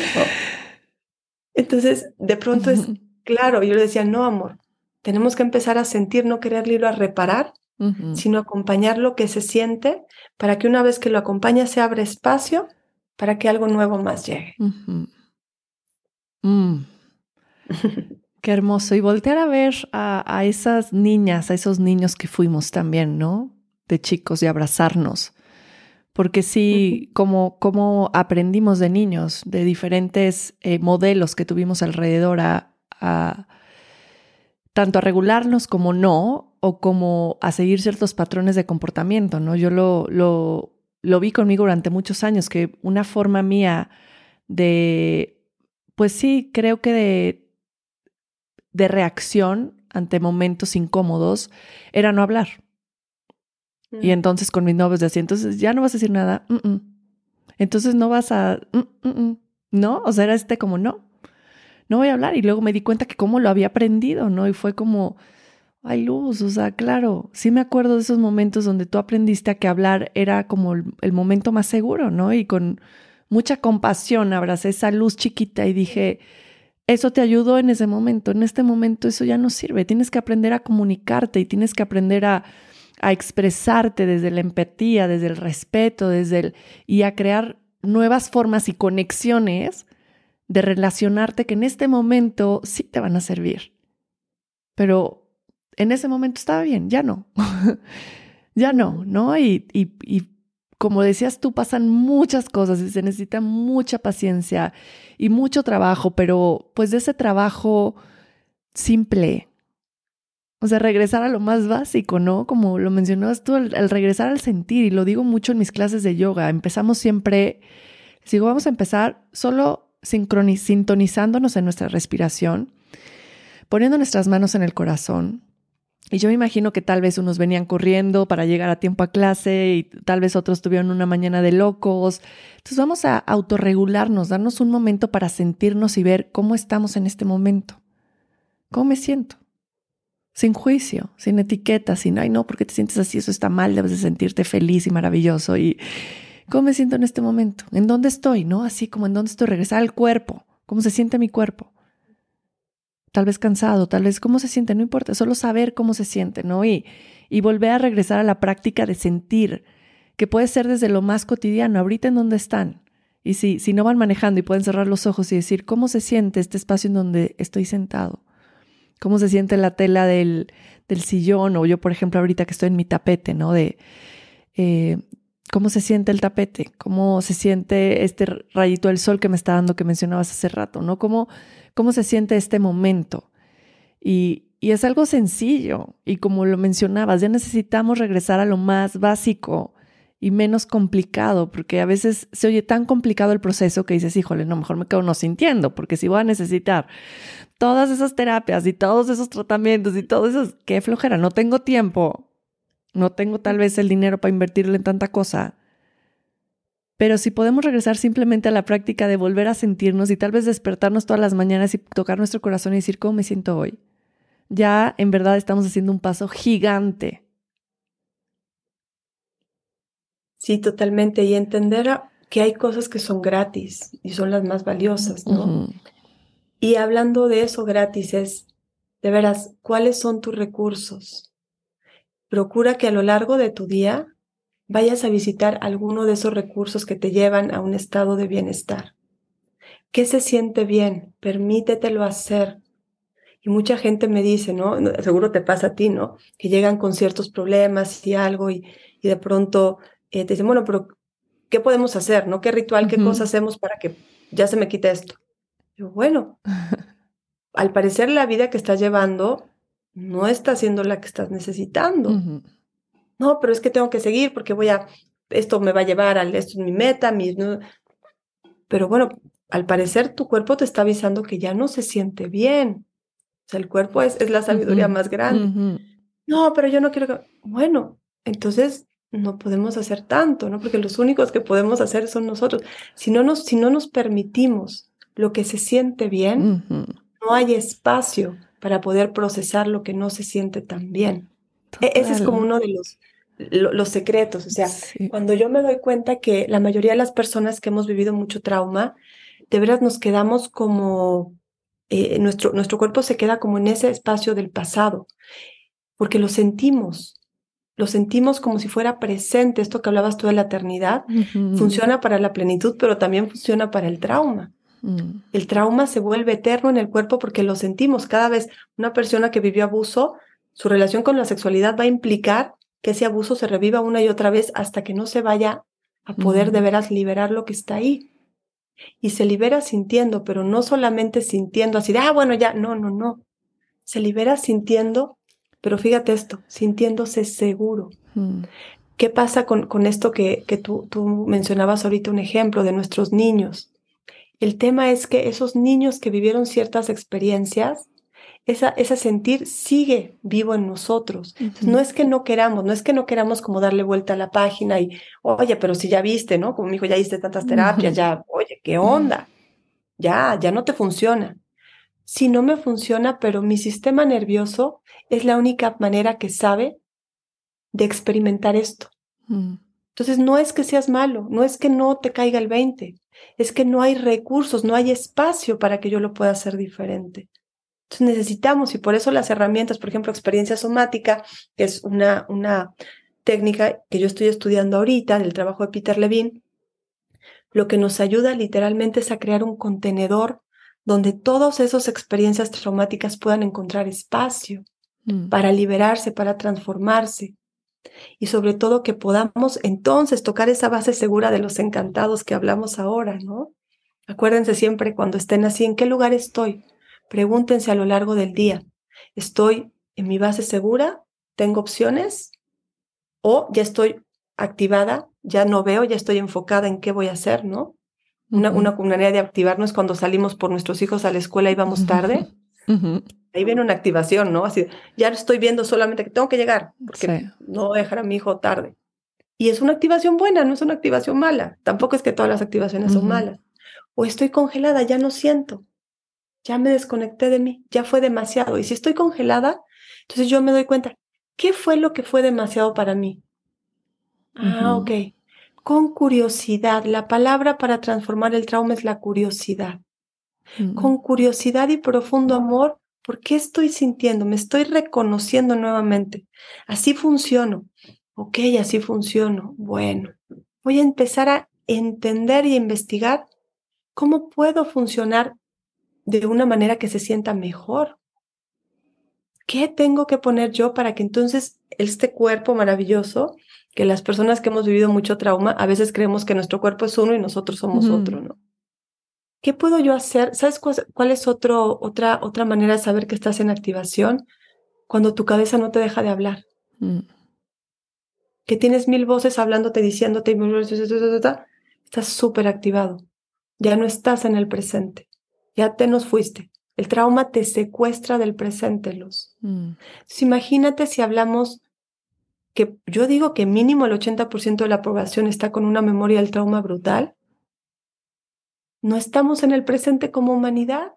Entonces, de pronto es (laughs) claro, yo le decía, no, amor, tenemos que empezar a sentir, no quererle ir a reparar, sino acompañar lo que se siente para que una vez que lo acompaña se abra espacio para que algo nuevo más llegue.
Mm. (laughs) Qué hermoso. Y voltear a ver a, esas niñas, a esos niños que fuimos también, ¿no? De chicos y abrazarnos. Porque sí, como, como aprendimos de niños, de diferentes eh, modelos que tuvimos alrededor a, tanto a regularnos como no, o como a seguir ciertos patrones de comportamiento, ¿no? Yo lo, lo, lo vi conmigo durante muchos años, que una forma mía de, pues sí, creo que de, de reacción ante momentos incómodos era no hablar. Y entonces con mis novios decía, entonces ya no vas a decir nada. Entonces no vas a... ¿No? O sea, era este como, no, no voy a hablar. Y luego me di cuenta que cómo lo había aprendido, ¿no? Y fue como, ay, luz, o sea, claro, sí me acuerdo de esos momentos donde tú aprendiste a que hablar era como el, momento más seguro, ¿no? Y con mucha compasión abracé esa luz chiquita y dije, eso te ayudó en ese momento, en este momento eso ya no sirve, tienes que aprender a comunicarte y tienes que aprender a a expresarte desde la empatía, desde el respeto, desde el y a crear nuevas formas y conexiones de relacionarte que en este momento sí te van a servir. Pero en ese momento estaba bien, ya no. (laughs) ya no, ¿no? Y, y, y, como decías tú, pasan muchas cosas y se necesita mucha paciencia y mucho trabajo, pero pues de ese trabajo simple, O sea, regresar a lo más básico, ¿no? Como lo mencionabas tú, el, regresar al sentir, y lo digo mucho en mis clases de yoga. Empezamos siempre, sigo, vamos a empezar solo sintonizándonos en nuestra respiración, poniendo nuestras manos en el corazón. Y yo me imagino que tal vez unos venían corriendo para llegar a tiempo a clase y tal vez otros tuvieron una mañana de locos. Entonces vamos a autorregularnos, darnos un momento para sentirnos y ver cómo estamos en este momento. ¿Cómo me siento? Sin juicio, sin etiqueta, sin, ay, no, porque te sientes así, eso está mal, debes de sentirte feliz y maravilloso. Y cómo me siento en este momento, en dónde estoy, ¿no? Así como en dónde estoy, regresar al cuerpo, cómo se siente mi cuerpo. Tal vez cansado, tal vez cómo se siente, no importa, solo saber cómo se siente, ¿no? Y, y volver a regresar a la práctica de sentir, que puede ser desde lo más cotidiano, ahorita en dónde están. Y si, si no van manejando y pueden cerrar los ojos y decir, ¿cómo se siente este espacio en donde estoy sentado? Cómo se siente la tela del, sillón, o yo, por ejemplo, ahorita que estoy en mi tapete, ¿no? De eh, cómo se siente el tapete, cómo se siente este rayito del sol que me está dando, que mencionabas hace rato, ¿no? Cómo, cómo se siente este momento. Y, y es algo sencillo, y como lo mencionabas, ya necesitamos regresar a lo más básico y menos complicado, porque a veces se oye tan complicado el proceso que dices, híjole, no, mejor me quedo no sintiendo, porque si voy a necesitar todas esas terapias y todos esos tratamientos y todo eso, qué flojera, no tengo tiempo, no tengo tal vez el dinero para invertirle en tanta cosa. Pero si podemos regresar simplemente a la práctica de volver a sentirnos y tal vez despertarnos todas las mañanas y tocar nuestro corazón y decir, ¿cómo me siento hoy? Ya en verdad estamos haciendo un paso gigante
Sí, totalmente. Y entender que hay cosas que son gratis y son las más valiosas, ¿no? Y hablando de eso gratis es, de veras, ¿cuáles son tus recursos? Procura que a lo largo de tu día vayas a visitar alguno de esos recursos que te llevan a un estado de bienestar. ¿Qué se siente bien? Permítetelo hacer. Y mucha gente me dice, ¿no? Seguro te pasa a ti, ¿no? Que llegan con ciertos problemas y algo y, y de pronto eh, te dicen, bueno, pero ¿qué podemos hacer? ¿No? ¿Qué ritual, qué cosa hacemos para que ya se me quite esto? Yo, bueno, (laughs) al parecer la vida que estás llevando no está siendo la que estás necesitando. No, pero es que tengo que seguir porque voy a, esto me va a llevar al, esto es mi meta, mi, pero bueno, al parecer tu cuerpo te está avisando que ya no se siente bien. O sea, el cuerpo es, es la sabiduría más grande. No, pero yo no quiero que, bueno, entonces no podemos hacer tanto, ¿no? Porque los únicos que podemos hacer son nosotros. Si no nos, si no nos permitimos lo que se siente bien, no hay espacio para poder procesar lo que no se siente tan bien. E, ese es como uno de los, los secretos. O sea, cuando yo me doy cuenta que la mayoría de las personas que hemos vivido mucho trauma, de veras nos quedamos como, eh, nuestro, nuestro cuerpo se queda como en ese espacio del pasado, porque lo sentimos, lo sentimos como si fuera presente. Esto que hablabas tú de la eternidad funciona para la plenitud, pero también funciona para el trauma. Mm. El trauma se vuelve eterno en el cuerpo porque lo sentimos. Cada vez una persona que vivió abuso, su relación con la sexualidad va a implicar que ese abuso se reviva una y otra vez hasta que no se vaya a poder de veras liberar lo que está ahí. Y se libera sintiendo, pero no solamente sintiendo así de, ah, bueno, ya, no, no, no. Se libera sintiendo pero fíjate esto, sintiéndose seguro. Hmm. ¿Qué pasa con, con esto que, que tú, tú, mencionabas ahorita un ejemplo de nuestros niños? El tema es que esos niños que vivieron ciertas experiencias, esa, ese sentir sigue vivo en nosotros. No es que no queramos, no es que no queramos como darle vuelta a la página y, oye, pero si ya viste, ¿no? Como mi hijo, ya hiciste tantas terapias, ya, oye, ¿qué onda? Ya, ya no te funciona si no me funciona, pero mi sistema nervioso es la única manera que sabe de experimentar esto. Mm. Entonces, no es que seas malo, no es que no te caiga el 20, es que no hay recursos, no hay espacio para que yo lo pueda hacer diferente. Entonces, necesitamos, y por eso las herramientas, por ejemplo, experiencia somática, que es una, una técnica que yo estoy estudiando ahorita del trabajo de Peter Levine, lo que nos ayuda literalmente es a crear un contenedor donde todas esas experiencias traumáticas puedan encontrar espacio mm. para liberarse, para transformarse. Y sobre todo que podamos entonces tocar esa base segura de los encantados que hablamos ahora, ¿no? Acuérdense siempre cuando estén así, ¿en qué lugar estoy? Pregúntense a lo largo del día. ¿Estoy en mi base segura, tengo opciones o ya estoy activada, ya no veo, ya estoy enfocada en qué voy a hacer, ¿no? Una, una, manera de activarnos cuando salimos por nuestros hijos a la escuela y vamos tarde. Ahí viene una activación, ¿no? Así, ya estoy viendo solamente que tengo que llegar, porque no voy a dejar a mi hijo tarde. Y es una activación buena, no es una activación mala. Tampoco es que todas las activaciones son malas. O estoy congelada, ya no siento. Ya me desconecté de mí, ya fue demasiado. Y si estoy congelada, entonces yo me doy cuenta, ¿qué fue lo que fue demasiado para mí? Ah, ok. Con curiosidad. La palabra para transformar el trauma es la curiosidad. Mm. Con curiosidad y profundo amor, ¿por qué estoy sintiendo? Me estoy reconociendo nuevamente. Así funciono. Ok, así funciono. Bueno, voy a empezar a entender y investigar cómo puedo funcionar de una manera que se sienta mejor. ¿Qué tengo que poner yo para que entonces este cuerpo maravilloso que las personas que hemos vivido mucho trauma, a veces creemos que nuestro cuerpo es uno y nosotros somos otro, ¿no? ¿Qué puedo yo hacer? ¿Sabes cuál, es otro, otra, otra manera de saber que estás en activación? Cuando tu cabeza no te deja de hablar. Mm. Que tienes mil voces hablándote, diciéndote, estás súper activado. Ya no estás en el presente. Ya te nos fuiste. El trauma te secuestra del presente, Luz. Mm. imagínate si hablamos que yo digo que mínimo el 80% de la población está con una memoria del trauma brutal, no estamos en el presente como humanidad.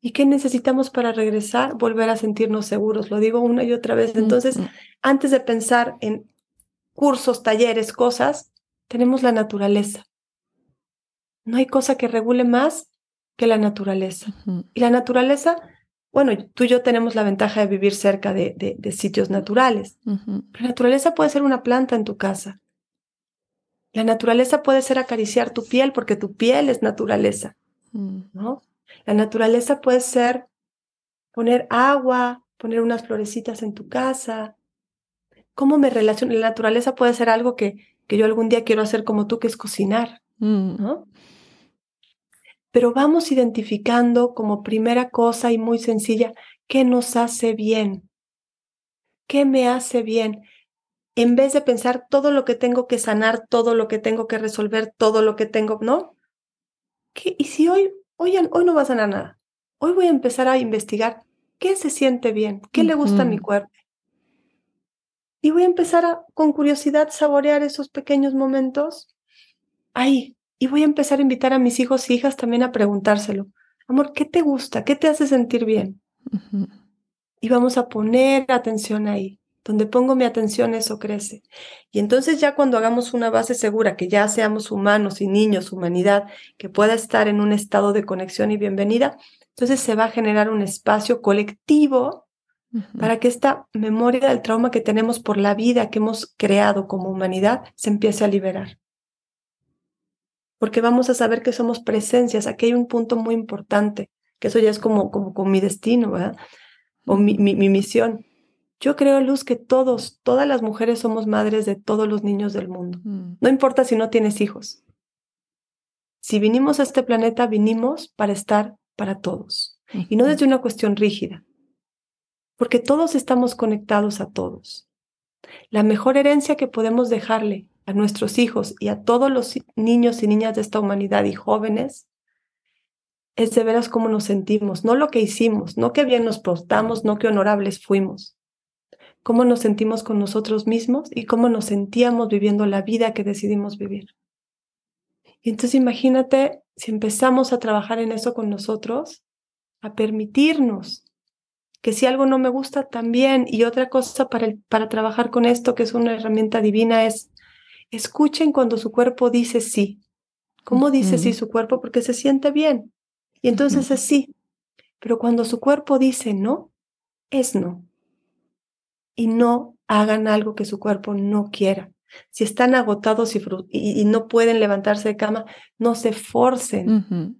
¿Y qué necesitamos para regresar? Volver a sentirnos seguros. Lo digo una y otra vez. Entonces, antes de pensar en cursos, talleres, cosas, tenemos la naturaleza. No hay cosa que regule más que la naturaleza. Y la naturaleza bueno, tú y yo tenemos la ventaja de vivir cerca de, sitios naturales. La naturaleza puede ser una planta en tu casa. La naturaleza puede ser acariciar tu piel porque tu piel es naturaleza. Mm. ¿no? La naturaleza puede ser poner agua, poner unas florecitas en tu casa. ¿Cómo me relaciono? La naturaleza puede ser algo que, que yo algún día quiero hacer como tú, que es cocinar. Mm. ¿no? Pero vamos identificando como primera cosa y muy sencilla qué nos hace bien, qué me hace bien, en vez de pensar todo lo que tengo que sanar, todo lo que tengo que resolver, todo lo que tengo, ¿no? ¿Qué? Y si hoy, hoy, hoy no va a sanar nada, hoy voy a empezar a investigar qué se siente bien, qué le gusta a mi cuerpo. Y voy a empezar a, con curiosidad, saborear esos pequeños momentos ahí, y voy a empezar a invitar a mis hijos e hijas también a preguntárselo. Amor, ¿qué te gusta? ¿Qué te hace sentir bien? Y vamos a poner atención ahí. Donde pongo mi atención, eso crece. Y entonces ya cuando hagamos una base segura, que ya seamos humanos y niños, humanidad, que pueda estar en un estado de conexión y bienvenida, entonces se va a generar un espacio colectivo para que esta memoria del trauma que tenemos por la vida que hemos creado como humanidad se empiece a liberar porque vamos a saber que somos presencias. Aquí hay un punto muy importante, que eso ya es como, como con mi destino, ¿verdad? O mi, mi, misión. Yo creo, Luz, que todos, todas las mujeres somos madres de todos los niños del mundo. Mm. No importa si no tienes hijos. Si vinimos a este planeta, vinimos para estar para todos. Y no desde una cuestión rígida. Porque todos estamos conectados a todos. La mejor herencia que podemos dejarle a nuestros hijos y a todos los niños y niñas de esta humanidad y jóvenes es de veras cómo nos sentimos, no lo que hicimos, no que bien nos portamos, no que honorables fuimos, cómo nos sentimos con nosotros mismos y cómo nos sentíamos viviendo la vida que decidimos vivir. Y entonces imagínate si empezamos a trabajar en eso con nosotros, a permitirnos que si algo no me gusta también, y otra cosa para, para trabajar con esto, que es una herramienta divina, es Escuchen cuando su cuerpo dice sí. ¿Cómo dice sí su cuerpo? Porque se siente bien. Y entonces es sí. Pero cuando su cuerpo dice no, es no. Y no hagan algo que su cuerpo no quiera. Si están agotados y, no pueden levantarse de cama, no se forcen.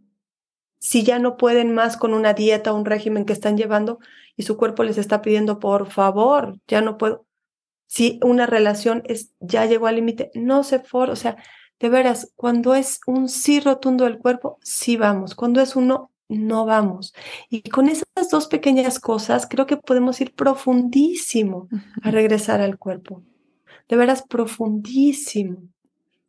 Si ya no pueden más con una dieta o un régimen que están llevando y su cuerpo les está pidiendo, por favor, ya no puedo, si una relación es, ya llegó al límite, no se for, o sea, de veras, cuando es un sí rotundo del cuerpo, sí vamos, cuando es uno, no vamos. Y con esas dos pequeñas cosas, creo que podemos ir profundísimo a regresar al cuerpo. De veras, profundísimo.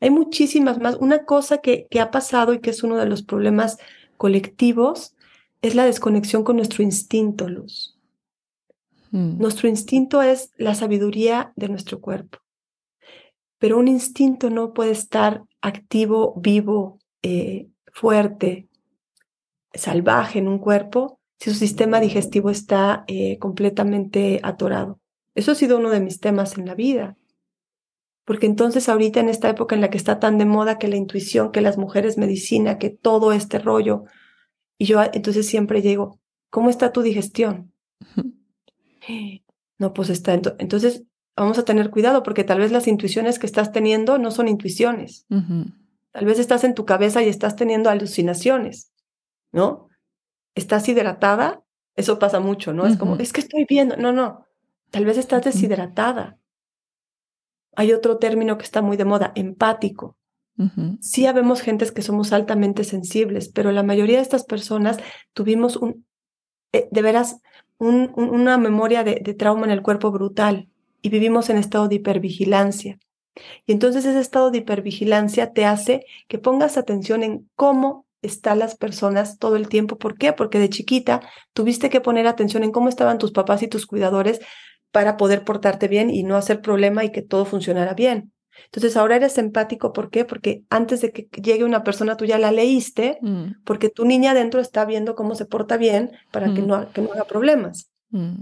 Hay muchísimas más. Una cosa que, que ha pasado y que es uno de los problemas colectivos es la desconexión con nuestro instinto, Luz. Mm. Nuestro instinto es la sabiduría de nuestro cuerpo. Pero un instinto no puede estar activo, vivo, eh, fuerte, salvaje en un cuerpo si su sistema digestivo está eh, completamente atorado. Eso ha sido uno de mis temas en la vida. Porque entonces ahorita en esta época en la que está tan de moda que la intuición, que las mujeres medicina, que todo este rollo, y yo entonces siempre llego, ¿cómo está tu digestión? No, pues está. Entonces vamos a tener cuidado porque tal vez las intuiciones que estás teniendo no son intuiciones. Tal vez estás en tu cabeza y estás teniendo alucinaciones. ¿no? ¿Estás hidratada? Eso pasa mucho, ¿no? Es como, es que estoy viendo. No, no. Tal vez estás deshidratada. Hay otro término que está muy de moda, empático. Sí habemos gentes que somos altamente sensibles, pero la mayoría de estas personas tuvimos un, eh, de veras, una memoria de, de trauma en el cuerpo brutal y vivimos en estado de hipervigilancia. Y entonces ese estado de hipervigilancia te hace que pongas atención en cómo están las personas todo el tiempo. ¿Por qué? Porque de chiquita tuviste que poner atención en cómo estaban tus papás y tus cuidadores para poder portarte bien y no hacer problema y que todo funcionara bien. Entonces ahora eres empático, ¿por qué? Porque antes de que llegue una persona tú ya la leíste, mm. porque tu niña adentro está viendo cómo se porta bien para que, mm. no, que no haga problemas. Mm.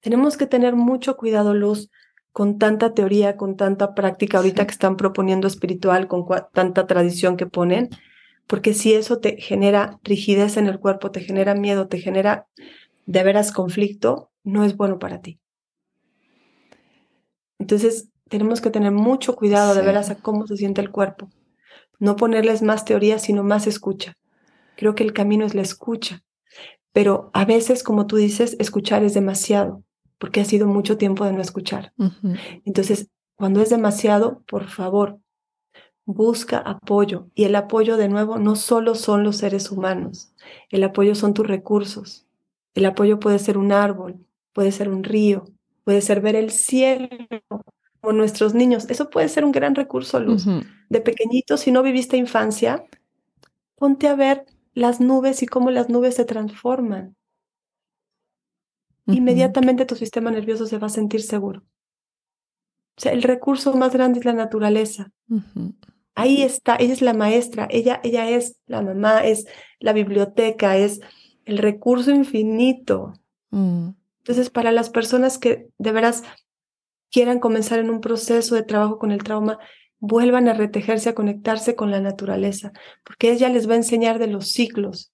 Tenemos que tener mucho cuidado, Luz, con tanta teoría, con tanta práctica ahorita que están proponiendo espiritual, con tanta tradición que ponen porque si eso te genera rigidez en el cuerpo, te genera miedo, te genera de veras conflicto, no es bueno para ti. Entonces, tenemos que tener mucho cuidado de veras a cómo se siente el cuerpo. No ponerles más teoría, sino más escucha. Creo que el camino es la escucha. Pero a veces, como tú dices, escuchar es demasiado, porque ha sido mucho tiempo de no escuchar. Entonces, cuando es demasiado, por favor, busca apoyo. Y el apoyo, de nuevo, no solo son los seres humanos. El apoyo son tus recursos. El apoyo puede ser un árbol, puede ser un río, puede ser ver el cielo nuestros niños. Eso puede ser un gran recurso, Luz. De pequeñito, si no viviste infancia, ponte a ver las nubes y cómo las nubes se transforman. Inmediatamente tu sistema nervioso se va a sentir seguro. O sea, el recurso más grande es la naturaleza. Ahí está, ella es la maestra, ella, ella es la mamá, es la biblioteca, es el recurso infinito. Mm. Entonces, para las personas que de veras quieran comenzar en un proceso de trabajo con el trauma, vuelvan a retejerse, a conectarse con la naturaleza, porque ella les va a enseñar de los ciclos.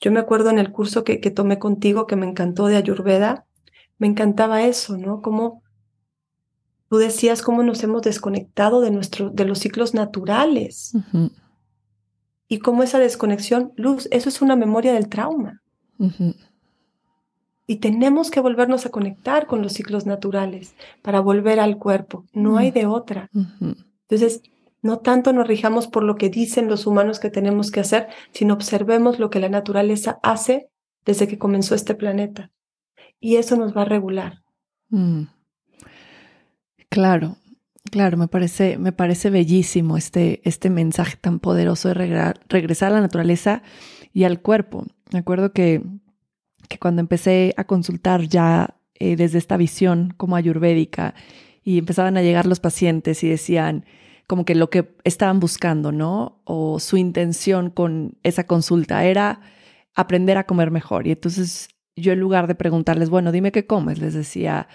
Yo me acuerdo en el curso que, que tomé contigo, que me encantó de Ayurveda, me encantaba eso, ¿no? Como Tú decías cómo nos hemos desconectado de, nuestro, de los ciclos naturales. Y cómo esa desconexión, Luz, eso es una memoria del trauma. Y tenemos que volvernos a conectar con los ciclos naturales para volver al cuerpo. No hay de otra. Entonces, no tanto nos rijamos por lo que dicen los humanos que tenemos que hacer, sino observemos lo que la naturaleza hace desde que comenzó este planeta. Y eso nos va a regular. Mm.
Claro, claro, me parece, me parece bellísimo este, este mensaje tan poderoso de regresar a la naturaleza y al cuerpo. Me acuerdo que, que cuando empecé a consultar ya eh, desde esta visión como ayurvédica y empezaban a llegar los pacientes y decían como que lo que estaban buscando, ¿no? O su intención con esa consulta era aprender a comer mejor. Y entonces yo en lugar de preguntarles, bueno, dime qué comes, les decía,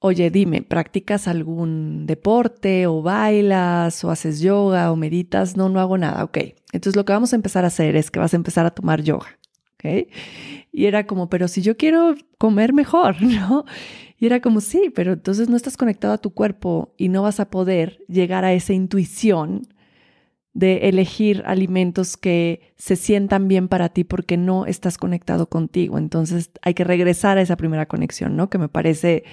oye, dime, ¿practicas algún deporte o bailas o haces yoga o meditas? No, no hago nada. Ok, entonces lo que vamos a empezar a hacer es que vas a empezar a tomar yoga. ¿Ok? Y era como, pero si yo quiero comer mejor, (laughs) ¿no? Y era como, sí, pero entonces no estás conectado a tu cuerpo y no vas a poder llegar a esa intuición de elegir alimentos que se sientan bien para ti porque no estás conectado contigo. Entonces hay que regresar a esa primera conexión, ¿no? Que me parece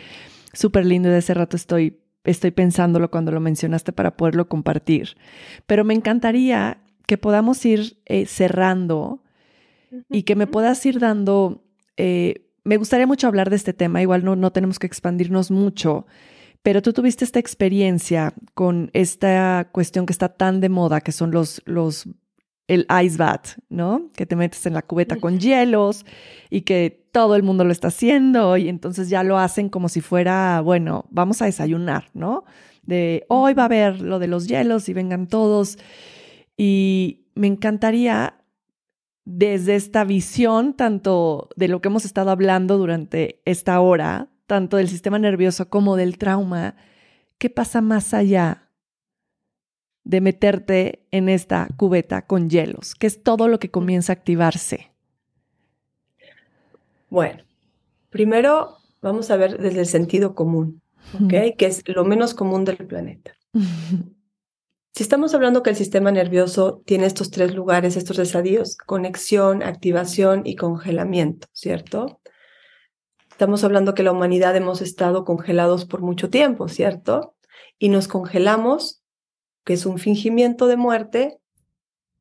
súper lindo y de ese rato estoy, estoy pensándolo cuando lo mencionaste para poderlo compartir. Pero me encantaría que podamos ir eh, cerrando y que me puedas ir dando, eh, me gustaría mucho hablar de este tema, igual no, no tenemos que expandirnos mucho, pero tú tuviste esta experiencia con esta cuestión que está tan de moda, que son los, los el ice bath, ¿no? Que te metes en la cubeta con hielos y que todo el mundo lo está haciendo y entonces ya lo hacen como si fuera, bueno, vamos a desayunar, ¿no? De hoy va a haber lo de los hielos y vengan todos. Y me encantaría desde esta visión, tanto de lo que hemos estado hablando durante esta hora, tanto del sistema nervioso como del trauma, ¿qué pasa más allá de meterte en esta cubeta con hielos, que es todo lo que comienza a activarse?
Bueno, primero vamos a ver desde el sentido común, ¿ok? Que es lo menos común del planeta. (laughs) Si estamos hablando que el sistema nervioso tiene estos tres lugares, estos estadios, conexión, activación y congelamiento, ¿cierto? Estamos hablando que la humanidad hemos estado congelados por mucho tiempo, ¿cierto? Y nos congelamos que es un fingimiento de muerte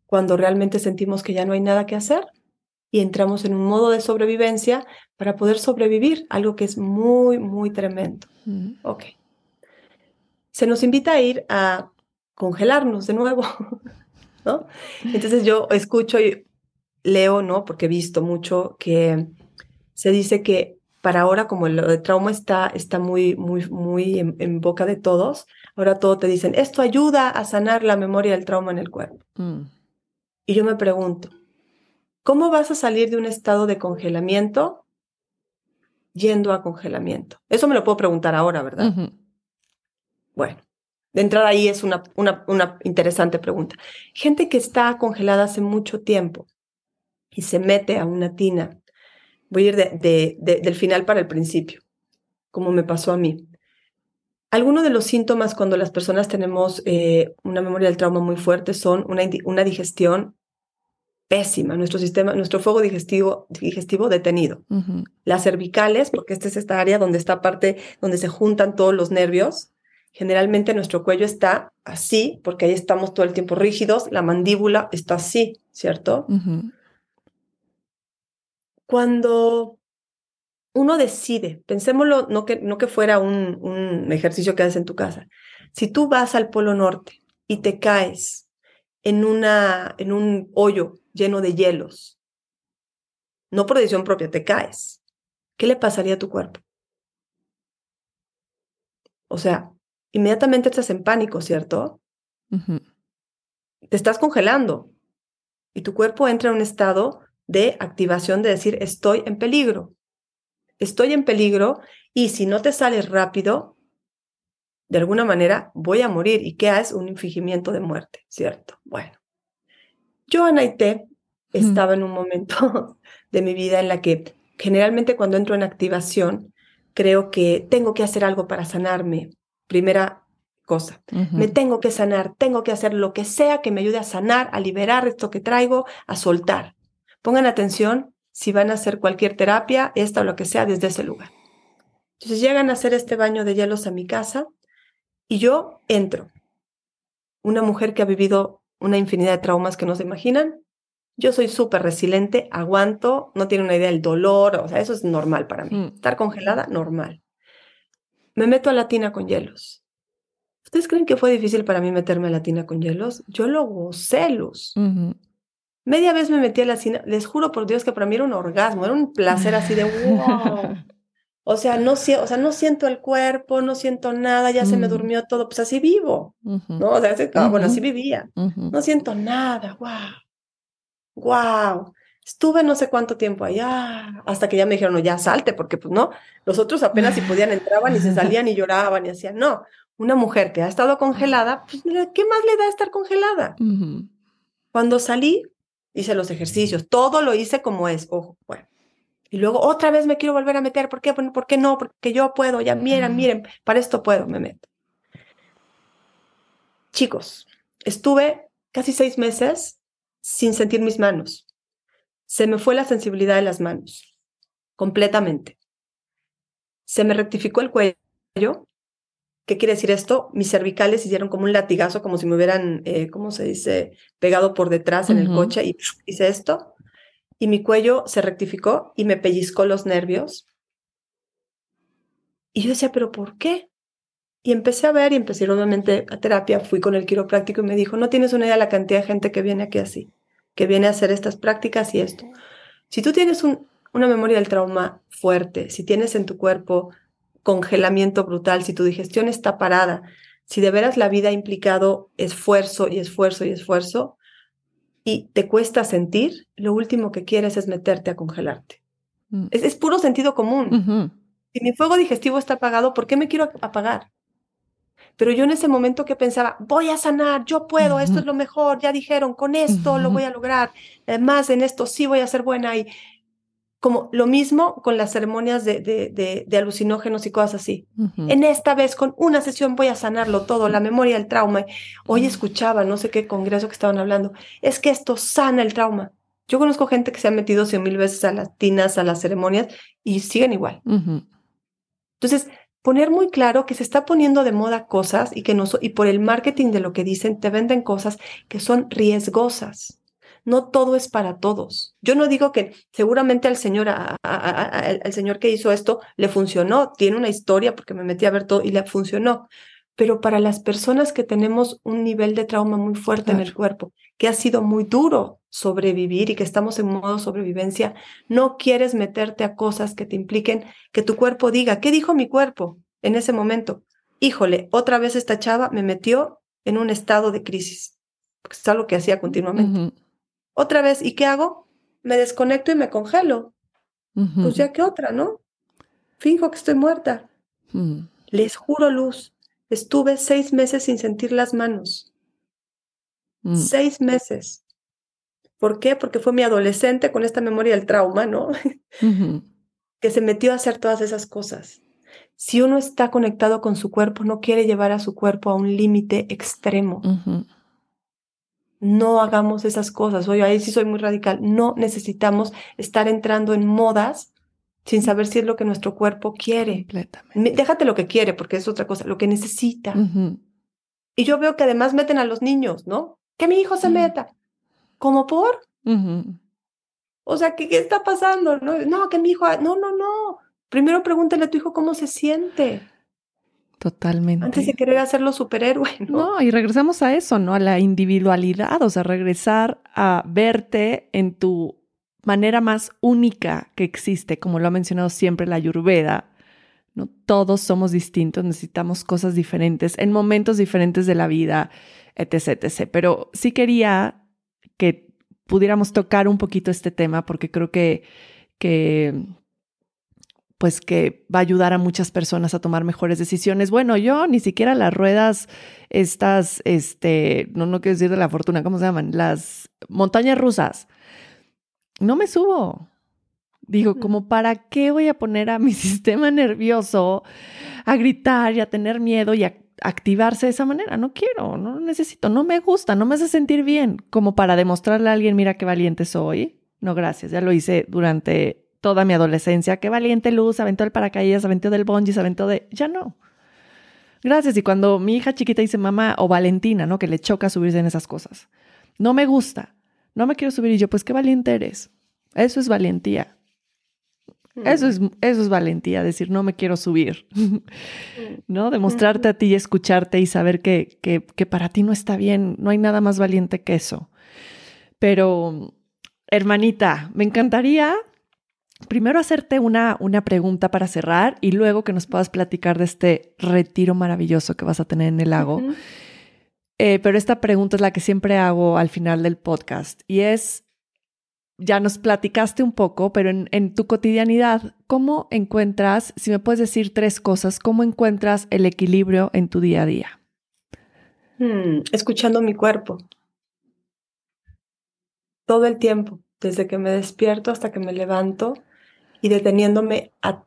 cuando realmente sentimos que ya no hay nada que hacer y entramos en un modo de sobrevivencia para poder sobrevivir, algo que es muy, muy tremendo. Ok. Se nos invita a ir a congelarnos de nuevo, ¿no? Entonces yo escucho y leo, ¿no? Porque he visto mucho que se dice que para ahora, como el de trauma está, está muy, muy, muy en, boca de todos, ahora todos te dicen, esto ayuda a sanar la memoria del trauma en el cuerpo. Mm. Y yo me pregunto, ¿cómo vas a salir de un estado de congelamiento yendo a congelamiento? Eso me lo puedo preguntar ahora, ¿verdad? Bueno, de entrada ahí es una, una, una interesante pregunta. Gente que está congelada hace mucho tiempo y se mete a una tina Voy a ir de, del final para el principio, como me pasó a mí. Algunos de los síntomas cuando las personas tenemos eh, una memoria del trauma muy fuerte son una, una digestión pésima, nuestro sistema, nuestro fuego digestivo, digestivo detenido. Las cervicales, porque esta es esta área donde está parte, donde se juntan todos los nervios. Generalmente nuestro cuello está así, porque ahí estamos todo el tiempo rígidos, la mandíbula está así, ¿cierto? cuando uno decide, pensémoslo, no que, no que fuera un, un ejercicio que haces en tu casa, si tú vas al Polo Norte y te caes en, una, en un hoyo lleno de hielos, no por decisión propia, te caes, ¿qué le pasaría a tu cuerpo? O sea, inmediatamente estás en pánico, ¿cierto? Te estás congelando y tu cuerpo entra en un estado de activación de decir estoy en peligro. Estoy en peligro y si no te sales rápido, de alguna manera voy a morir. ¿Y qué es un infringimiento de muerte? ¿Cierto? Bueno, yo, Anaite, estaba en un momento (laughs) de mi vida en la que generalmente cuando entro en activación, creo que tengo que hacer algo para sanarme. Primera cosa, me tengo que sanar, tengo que hacer lo que sea que me ayude a sanar, a liberar esto que traigo, a soltar. Pongan atención si van a hacer cualquier terapia, esta o lo que sea, desde ese lugar. Entonces llegan a hacer este baño de hielos a mi casa y yo entro. Una mujer que ha vivido una infinidad de traumas que no se imaginan. Yo soy súper resiliente, aguanto, no tiene una idea del dolor, o sea, eso es normal para mí. Mm. Estar congelada, normal. Me meto a la tina con hielos. ¿Ustedes creen que fue difícil para mí meterme a la tina con hielos? Yo lo gocé, Luz. Media vez me metí a la cina, les juro por Dios que para mí era un orgasmo, era un placer así de wow. (laughs) O sea, no, o sea, no siento el cuerpo, no siento nada, ya se me mm. durmió todo, pues así vivo, ¿no? O sea, ah, bueno, así vivía. No siento nada, wow. Wow. Estuve no sé cuánto tiempo allá, hasta que ya me dijeron, no, ya salte, porque pues no, los otros apenas si podían (laughs) entraban y se salían y lloraban y hacían, no, una mujer que ha estado congelada, pues, ¿qué más le da estar congelada? Cuando salí, hice los ejercicios, todo lo hice como es, ojo, bueno. Y luego otra vez me quiero volver a meter, ¿por qué? ¿Por qué no? Porque yo puedo, ya miren, miren, para esto puedo, me meto. Chicos, estuve casi seis meses sin sentir mis manos. Se me fue la sensibilidad de las manos, completamente. Se me rectificó el cuello, ¿Qué quiere decir esto? Mis cervicales hicieron como un latigazo, como si me hubieran, eh, ¿cómo se dice?, pegado por detrás en el coche y hice esto. y mi cuello se rectificó y me pellizcó los nervios. Y yo decía, ¿pero por qué? Y empecé a ver y empecé nuevamente a terapia, fui con el quiropráctico y me dijo, no tienes una idea de la cantidad de gente que viene aquí así, que viene a hacer estas prácticas y esto. Si tú tienes una memoria del trauma fuerte, si tienes en tu cuerpo congelamiento brutal, si tu digestión está parada, si de veras la vida ha implicado esfuerzo y esfuerzo y esfuerzo y te cuesta sentir, lo último que quieres es meterte a congelarte. Mm. Es, puro sentido común. Si mi fuego digestivo está apagado, ¿por qué me quiero apagar? Pero yo en ese momento que pensaba, voy a sanar, yo puedo, esto es lo mejor, ya dijeron, con esto lo voy a lograr, además en esto sí voy a ser buena y como lo mismo con las ceremonias de, de, alucinógenos y cosas así. En esta vez, con una sesión voy a sanarlo todo, la memoria, el trauma. Hoy escuchaba, no sé qué congreso que estaban hablando, es que esto sana el trauma. Yo conozco gente que se ha metido cien mil veces a las tinas, a las ceremonias y siguen igual. Entonces, poner muy claro que se está poniendo de moda cosas y que no y por el marketing de lo que dicen te venden cosas que son riesgosas no todo es para todos. Yo no digo que seguramente al señor, al señor que hizo esto le funcionó, tiene una historia porque me metí a ver todo y le funcionó. Pero para las personas que tenemos un nivel de trauma muy fuerte en el cuerpo, que ha sido muy duro sobrevivir y que estamos en modo sobrevivencia, no quieres meterte a cosas que te impliquen que tu cuerpo diga, ¿qué dijo mi cuerpo en ese momento? Híjole, otra vez esta chava me metió en un estado de crisis, porque es algo que hacía continuamente. Otra vez, ¿y qué hago? Me desconecto y me congelo. Pues ya que otra, ¿no? Finjo que estoy muerta. Les juro, Luz, estuve seis meses sin sentir las manos. Mm. Seis meses. ¿Por qué? Porque fue mi adolescente con esta memoria del trauma, ¿no? (laughs) que se metió a hacer todas esas cosas. Si uno está conectado con su cuerpo, no quiere llevar a su cuerpo a un límite extremo no hagamos esas cosas. Oye, ahí sí soy muy radical. No necesitamos estar entrando en modas sin saber si es lo que nuestro cuerpo quiere. Déjate lo que quiere, porque es otra cosa, lo que necesita. Y yo veo que además meten a los niños, ¿no? Que mi hijo se meta. ¿Cómo por? O sea, ¿qué, ¿qué, está pasando? No, no, que mi hijo, no, no, no. Primero pregúntale a tu hijo cómo se siente.
Totalmente.
Antes de querer hacerlo superhéroe, (laughs) ¿no?
No, y regresamos a eso, ¿no? A la individualidad, o sea, regresar a verte en tu manera más única que existe, como lo ha mencionado siempre la Ayurveda. ¿no? Todos somos distintos, necesitamos cosas diferentes en momentos diferentes de la vida, etc, etc. Pero sí quería que pudiéramos tocar un poquito este tema porque creo que, que pues que va a ayudar a muchas personas a tomar mejores decisiones. Bueno, yo ni siquiera las ruedas, estas, este, no, no quiero decir de la fortuna, ¿cómo se llaman? Las montañas rusas. No me subo. Digo, como para qué voy a poner a mi (laughs) sistema nervioso a gritar y a tener miedo y a activarse de esa manera. No quiero, no lo necesito, no me gusta, no me hace sentir bien, como para demostrarle a alguien, mira qué valiente soy. No, gracias, ya lo hice durante toda mi adolescencia. Qué valiente luz, aventó el paracaídas, aventó del bungee, se aventó de... Ya no. Gracias. Y cuando mi hija chiquita dice mamá o Valentina, ¿no? Que le choca subirse en esas cosas. No me gusta. No me quiero subir. Y yo, pues qué valiente eres. Eso es valentía. Eso es, eso es valentía, decir, no me quiero subir, ¿no? Demostrarte a ti y escucharte y saber que, que, que, para ti no está bien, no hay nada más valiente que eso. Pero, hermanita, me encantaría primero hacerte una, una pregunta para cerrar y luego que nos puedas platicar de este retiro maravilloso que vas a tener en el lago. Eh, pero esta pregunta es la que siempre hago al final del podcast y es, ya nos platicaste un poco, pero en, tu cotidianidad, ¿cómo encuentras, si me puedes decir tres cosas, cómo encuentras el equilibrio en tu día a día?
Hmm, escuchando mi cuerpo. Todo el tiempo, desde que me despierto hasta que me levanto, y deteniéndome a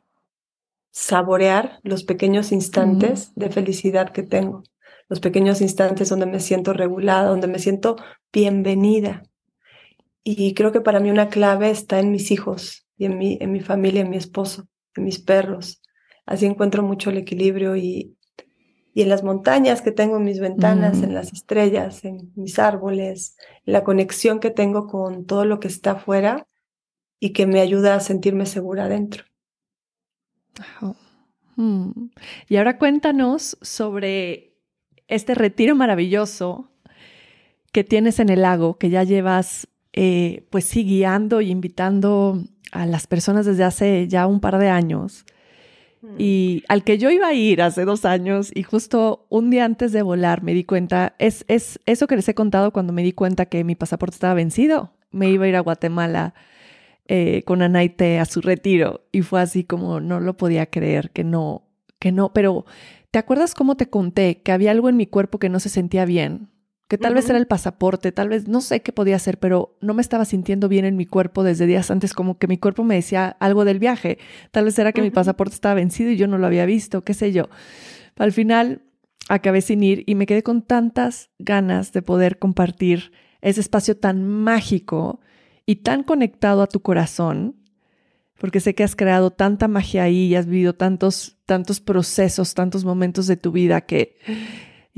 saborear los pequeños instantes de felicidad que tengo, los pequeños instantes donde me siento regulada, donde me siento bienvenida. Y creo que para mí una clave está en mis hijos y en mi, en mi familia, en mi esposo, en mis perros. Así encuentro mucho el equilibrio y, y en las montañas que tengo en mis ventanas, en las estrellas, en mis árboles, la conexión que tengo con todo lo que está afuera, y que me ayuda a sentirme segura adentro.
Mm. Y ahora cuéntanos sobre este retiro maravilloso que tienes en el lago, que ya llevas, eh, pues sí, guiando y invitando a las personas desde hace ya un par de años. Mm. Y al que yo iba a ir hace dos años y justo un día antes de volar me di cuenta, es, es eso que les he contado cuando me di cuenta que mi pasaporte estaba vencido. Me iba a ir a Guatemala eh, con Anaite a su retiro y fue así como no lo podía creer, que no, que no, pero ¿te acuerdas cómo te conté que había algo en mi cuerpo que no se sentía bien? Que tal vez era el pasaporte, tal vez no sé qué podía ser, pero no me estaba sintiendo bien en mi cuerpo desde días antes, como que mi cuerpo me decía algo del viaje. Tal vez era que mi pasaporte estaba vencido y yo no lo había visto, qué sé yo. Al final acabé sin ir y me quedé con tantas ganas de poder compartir ese espacio tan mágico y tan conectado a tu corazón, porque sé que has creado tanta magia ahí y has vivido tantos, tantos procesos, tantos momentos de tu vida que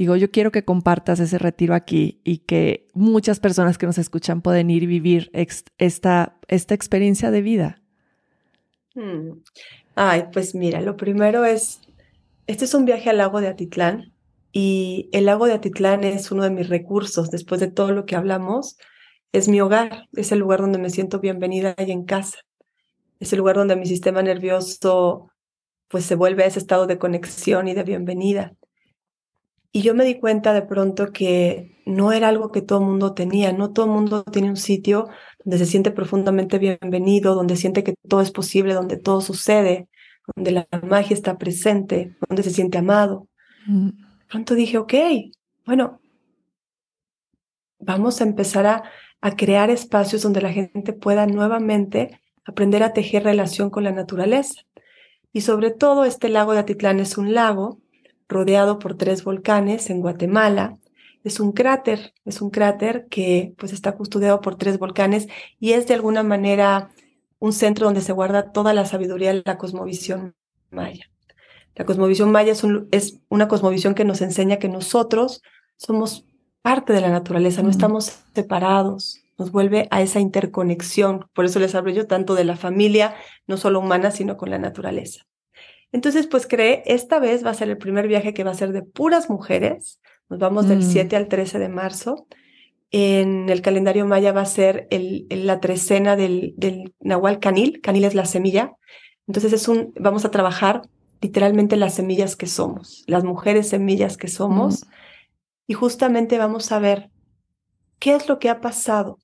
digo, yo quiero que compartas ese retiro aquí y que muchas personas que nos escuchan pueden ir y vivir esta, esta experiencia de vida.
Hmm. Ay, pues mira, lo primero es, este es un viaje al lago de Atitlán y el lago de Atitlán es uno de mis recursos después de todo lo que hablamos es mi hogar, es el lugar donde me siento bienvenida y en casa. Es el lugar donde mi sistema nervioso pues se vuelve a ese estado de conexión y de bienvenida. Y yo me di cuenta de pronto que no era algo que todo el mundo tenía, no todo el mundo tiene un sitio donde se siente profundamente bienvenido, donde siente que todo es posible, donde todo sucede, donde la magia está presente, donde se siente amado. Mm. De pronto dije, ok, bueno, vamos a empezar a a crear espacios donde la gente pueda nuevamente aprender a tejer relación con la naturaleza. Y sobre todo este lago de Atitlán es un lago rodeado por tres volcanes en Guatemala. Es un cráter, es un cráter que pues está custodiado por tres volcanes y es de alguna manera un centro donde se guarda toda la sabiduría de la cosmovisión maya. La cosmovisión maya es, es una cosmovisión que nos enseña que nosotros somos parte de la naturaleza, no estamos separados, nos vuelve a esa interconexión. Por eso les hablo yo tanto de la familia, no solo humana, sino con la naturaleza. Entonces, pues creé, esta vez va a ser el primer viaje que va a ser de puras mujeres. Nos vamos del 7 mm. al 13 de marzo. En el calendario maya va a ser el, la trecena del, del Nahual Canil. Canil es la semilla. Entonces, es un, vamos a trabajar literalmente las semillas que somos, las mujeres semillas que somos. Mm. Y justamente vamos a ver qué es lo que ha pasado,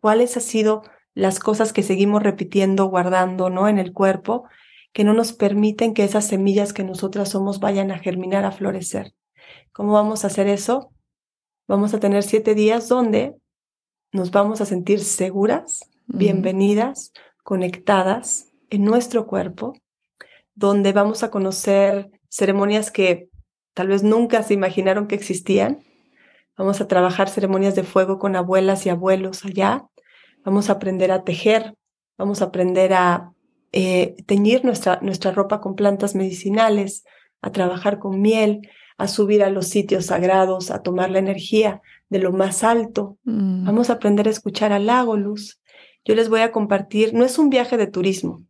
cuáles han sido las cosas que seguimos repitiendo, guardando, ¿no? En el cuerpo, que no nos permiten que esas semillas que nosotras somos vayan a germinar, a florecer. ¿Cómo vamos a hacer eso? Vamos a tener siete días donde nos vamos a sentir seguras, bienvenidas, conectadas en nuestro cuerpo, donde vamos a conocer ceremonias que tal vez nunca se imaginaron que existían. Vamos a trabajar ceremonias de fuego con abuelas y abuelos allá. Vamos a aprender a tejer, vamos a aprender a eh, teñir nuestra, nuestra ropa con plantas medicinales, a trabajar con miel, a subir a los sitios sagrados, a tomar la energía de lo más alto. Mm. Vamos a aprender a escuchar al lago luz. Yo les voy a compartir, no es un viaje de turismo,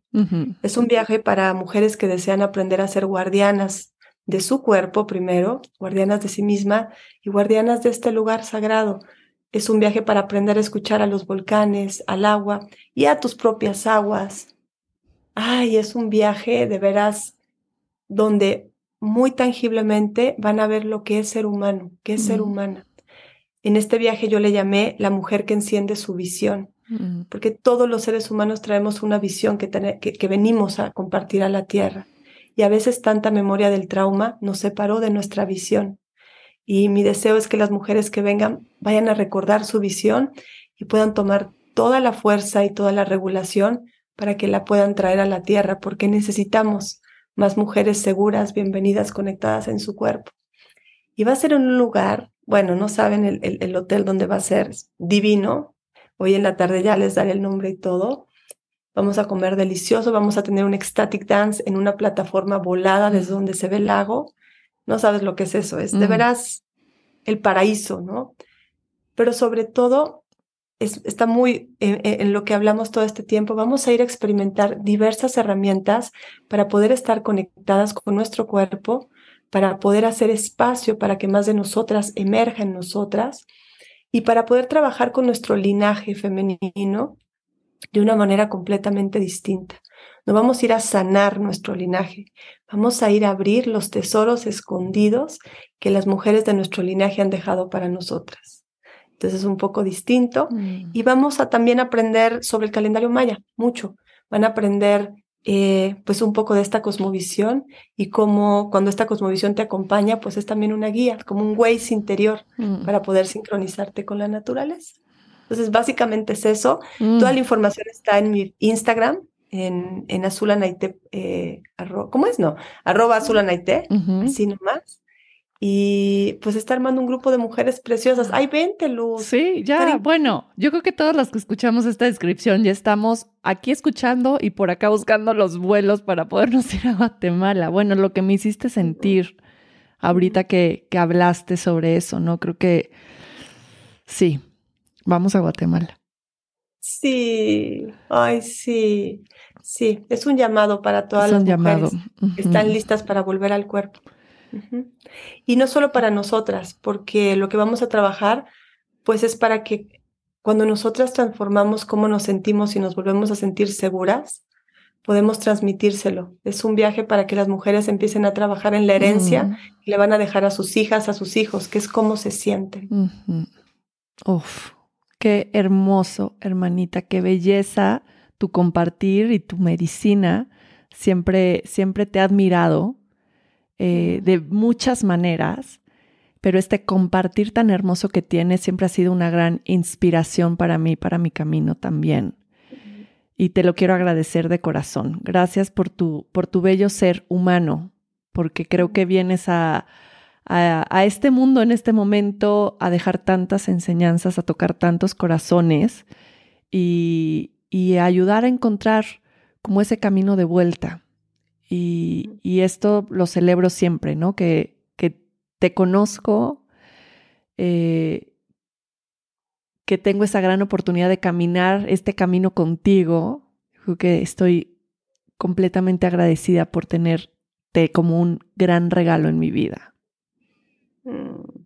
es un viaje para mujeres que desean aprender a ser guardianas de su cuerpo primero, guardianas de sí misma y guardianas de este lugar sagrado. Es un viaje para aprender a escuchar a los volcanes, al agua y a tus propias aguas. Ay, es un viaje de veras donde muy tangiblemente van a ver lo que es ser humano, qué es ser humana. En este viaje yo le llamé la mujer que enciende su visión, porque todos los seres humanos traemos una visión que, que venimos a compartir a la tierra y a veces tanta memoria del trauma nos separó de nuestra visión. Y mi deseo es que las mujeres que vengan vayan a recordar su visión y puedan tomar toda la fuerza y toda la regulación para que la puedan traer a la tierra, porque necesitamos más mujeres seguras, bienvenidas, conectadas en su cuerpo. Y va a ser en un lugar, bueno, no saben el, el hotel donde va a ser, divino. Hoy en la tarde ya les daré el nombre y todo, vamos a comer delicioso, vamos a tener un ecstatic dance en una plataforma volada desde donde se ve el lago. No sabes lo que es eso, es de veras el paraíso, ¿no? Pero sobre todo está muy en, lo que hablamos todo este tiempo. Vamos a ir a experimentar diversas herramientas para poder estar conectadas con nuestro cuerpo, para poder hacer espacio para que más de nosotras emerja en nosotras y para poder trabajar con nuestro linaje femenino de una manera completamente distinta. No vamos a ir a sanar nuestro linaje, vamos a ir a abrir los tesoros escondidos que las mujeres de nuestro linaje han dejado para nosotras. Entonces es un poco distinto. Mm. Y vamos a también aprender sobre el calendario maya, mucho. Van a aprender eh, pues un poco de esta cosmovisión y cómo cuando esta cosmovisión te acompaña, pues es también una guía, como un Waze interior mm. para poder sincronizarte con la naturaleza. Entonces, básicamente es eso. Mm. Toda la información está en mi Instagram, en, en Azulanaite, eh, ¿cómo es? No, arroba Azulanaite, así nomás. Y pues está armando un grupo de mujeres preciosas. ¡Ay, vente, Luz!
Sí, ya, bueno, yo creo que todas las que escuchamos esta descripción ya estamos aquí escuchando y por acá buscando los vuelos para podernos (laughs) ir a Guatemala. Bueno, lo que me hiciste sentir ahorita que, que hablaste sobre eso, ¿no? Creo que sí, vamos a Guatemala.
Sí, ay, sí, sí, es un llamado para todas las mujeres que están listas para volver al cuerpo. Y no solo para nosotras, porque lo que vamos a trabajar, pues es para que cuando nosotras transformamos cómo nos sentimos y nos volvemos a sentir seguras, podemos transmitírselo. Es un viaje para que las mujeres empiecen a trabajar en la herencia y le van a dejar a sus hijas, a sus hijos, que es cómo se sienten.
Uf, Qué hermoso, hermanita, qué belleza tu compartir y tu medicina. Siempre, siempre te he admirado eh, de muchas maneras, pero este compartir tan hermoso que tienes siempre ha sido una gran inspiración para mí, para mi camino también. Y te lo quiero agradecer de corazón. Gracias por tu, por tu bello ser humano, porque creo que vienes a, a, este mundo en este momento, a dejar tantas enseñanzas, a tocar tantos corazones y, y a ayudar a encontrar como ese camino de vuelta. Y, y, esto lo celebro siempre, ¿no? Que, que te conozco, eh, que tengo esa gran oportunidad de caminar este camino contigo. Creo que estoy completamente agradecida por tenerte como un gran regalo en mi vida.
Mm.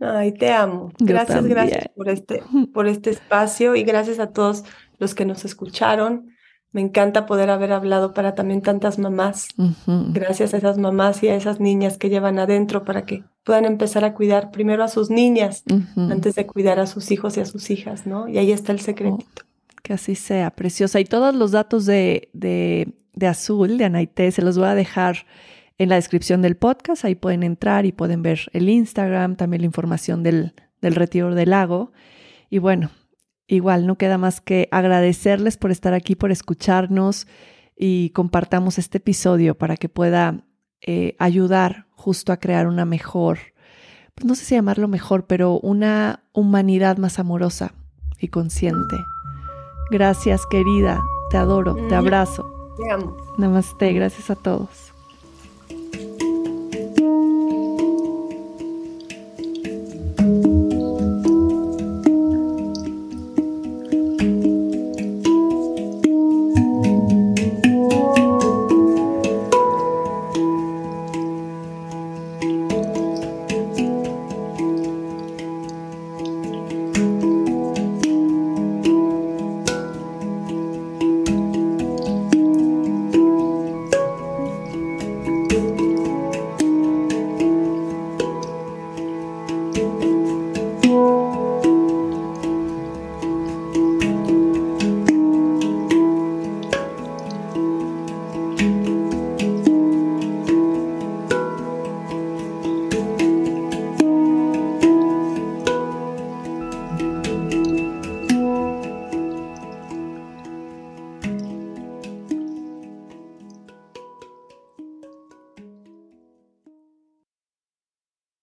Ay, te amo. Gracias, gracias por este, (laughs) por este espacio y gracias a todos los que nos escucharon. Me encanta poder haber hablado para también tantas mamás. Gracias a esas mamás y a esas niñas que llevan adentro para que puedan empezar a cuidar primero a sus niñas antes de cuidar a sus hijos y a sus hijas, ¿no? Y ahí está el secretito.
Oh, que así sea, preciosa. Y todos los datos de, de, de Azul, de Anaité, se los voy a dejar en la descripción del podcast. Ahí pueden entrar y pueden ver el Instagram, también la información del, del retiro del lago. Y bueno, igual no queda más que agradecerles por estar aquí, por escucharnos y compartamos este episodio para que pueda eh, ayudar justo a crear una mejor, pues no sé si llamarlo mejor, pero una humanidad más amorosa y consciente. Gracias, querida. Te adoro, te abrazo.
Te amo.
Namaste, gracias a todos.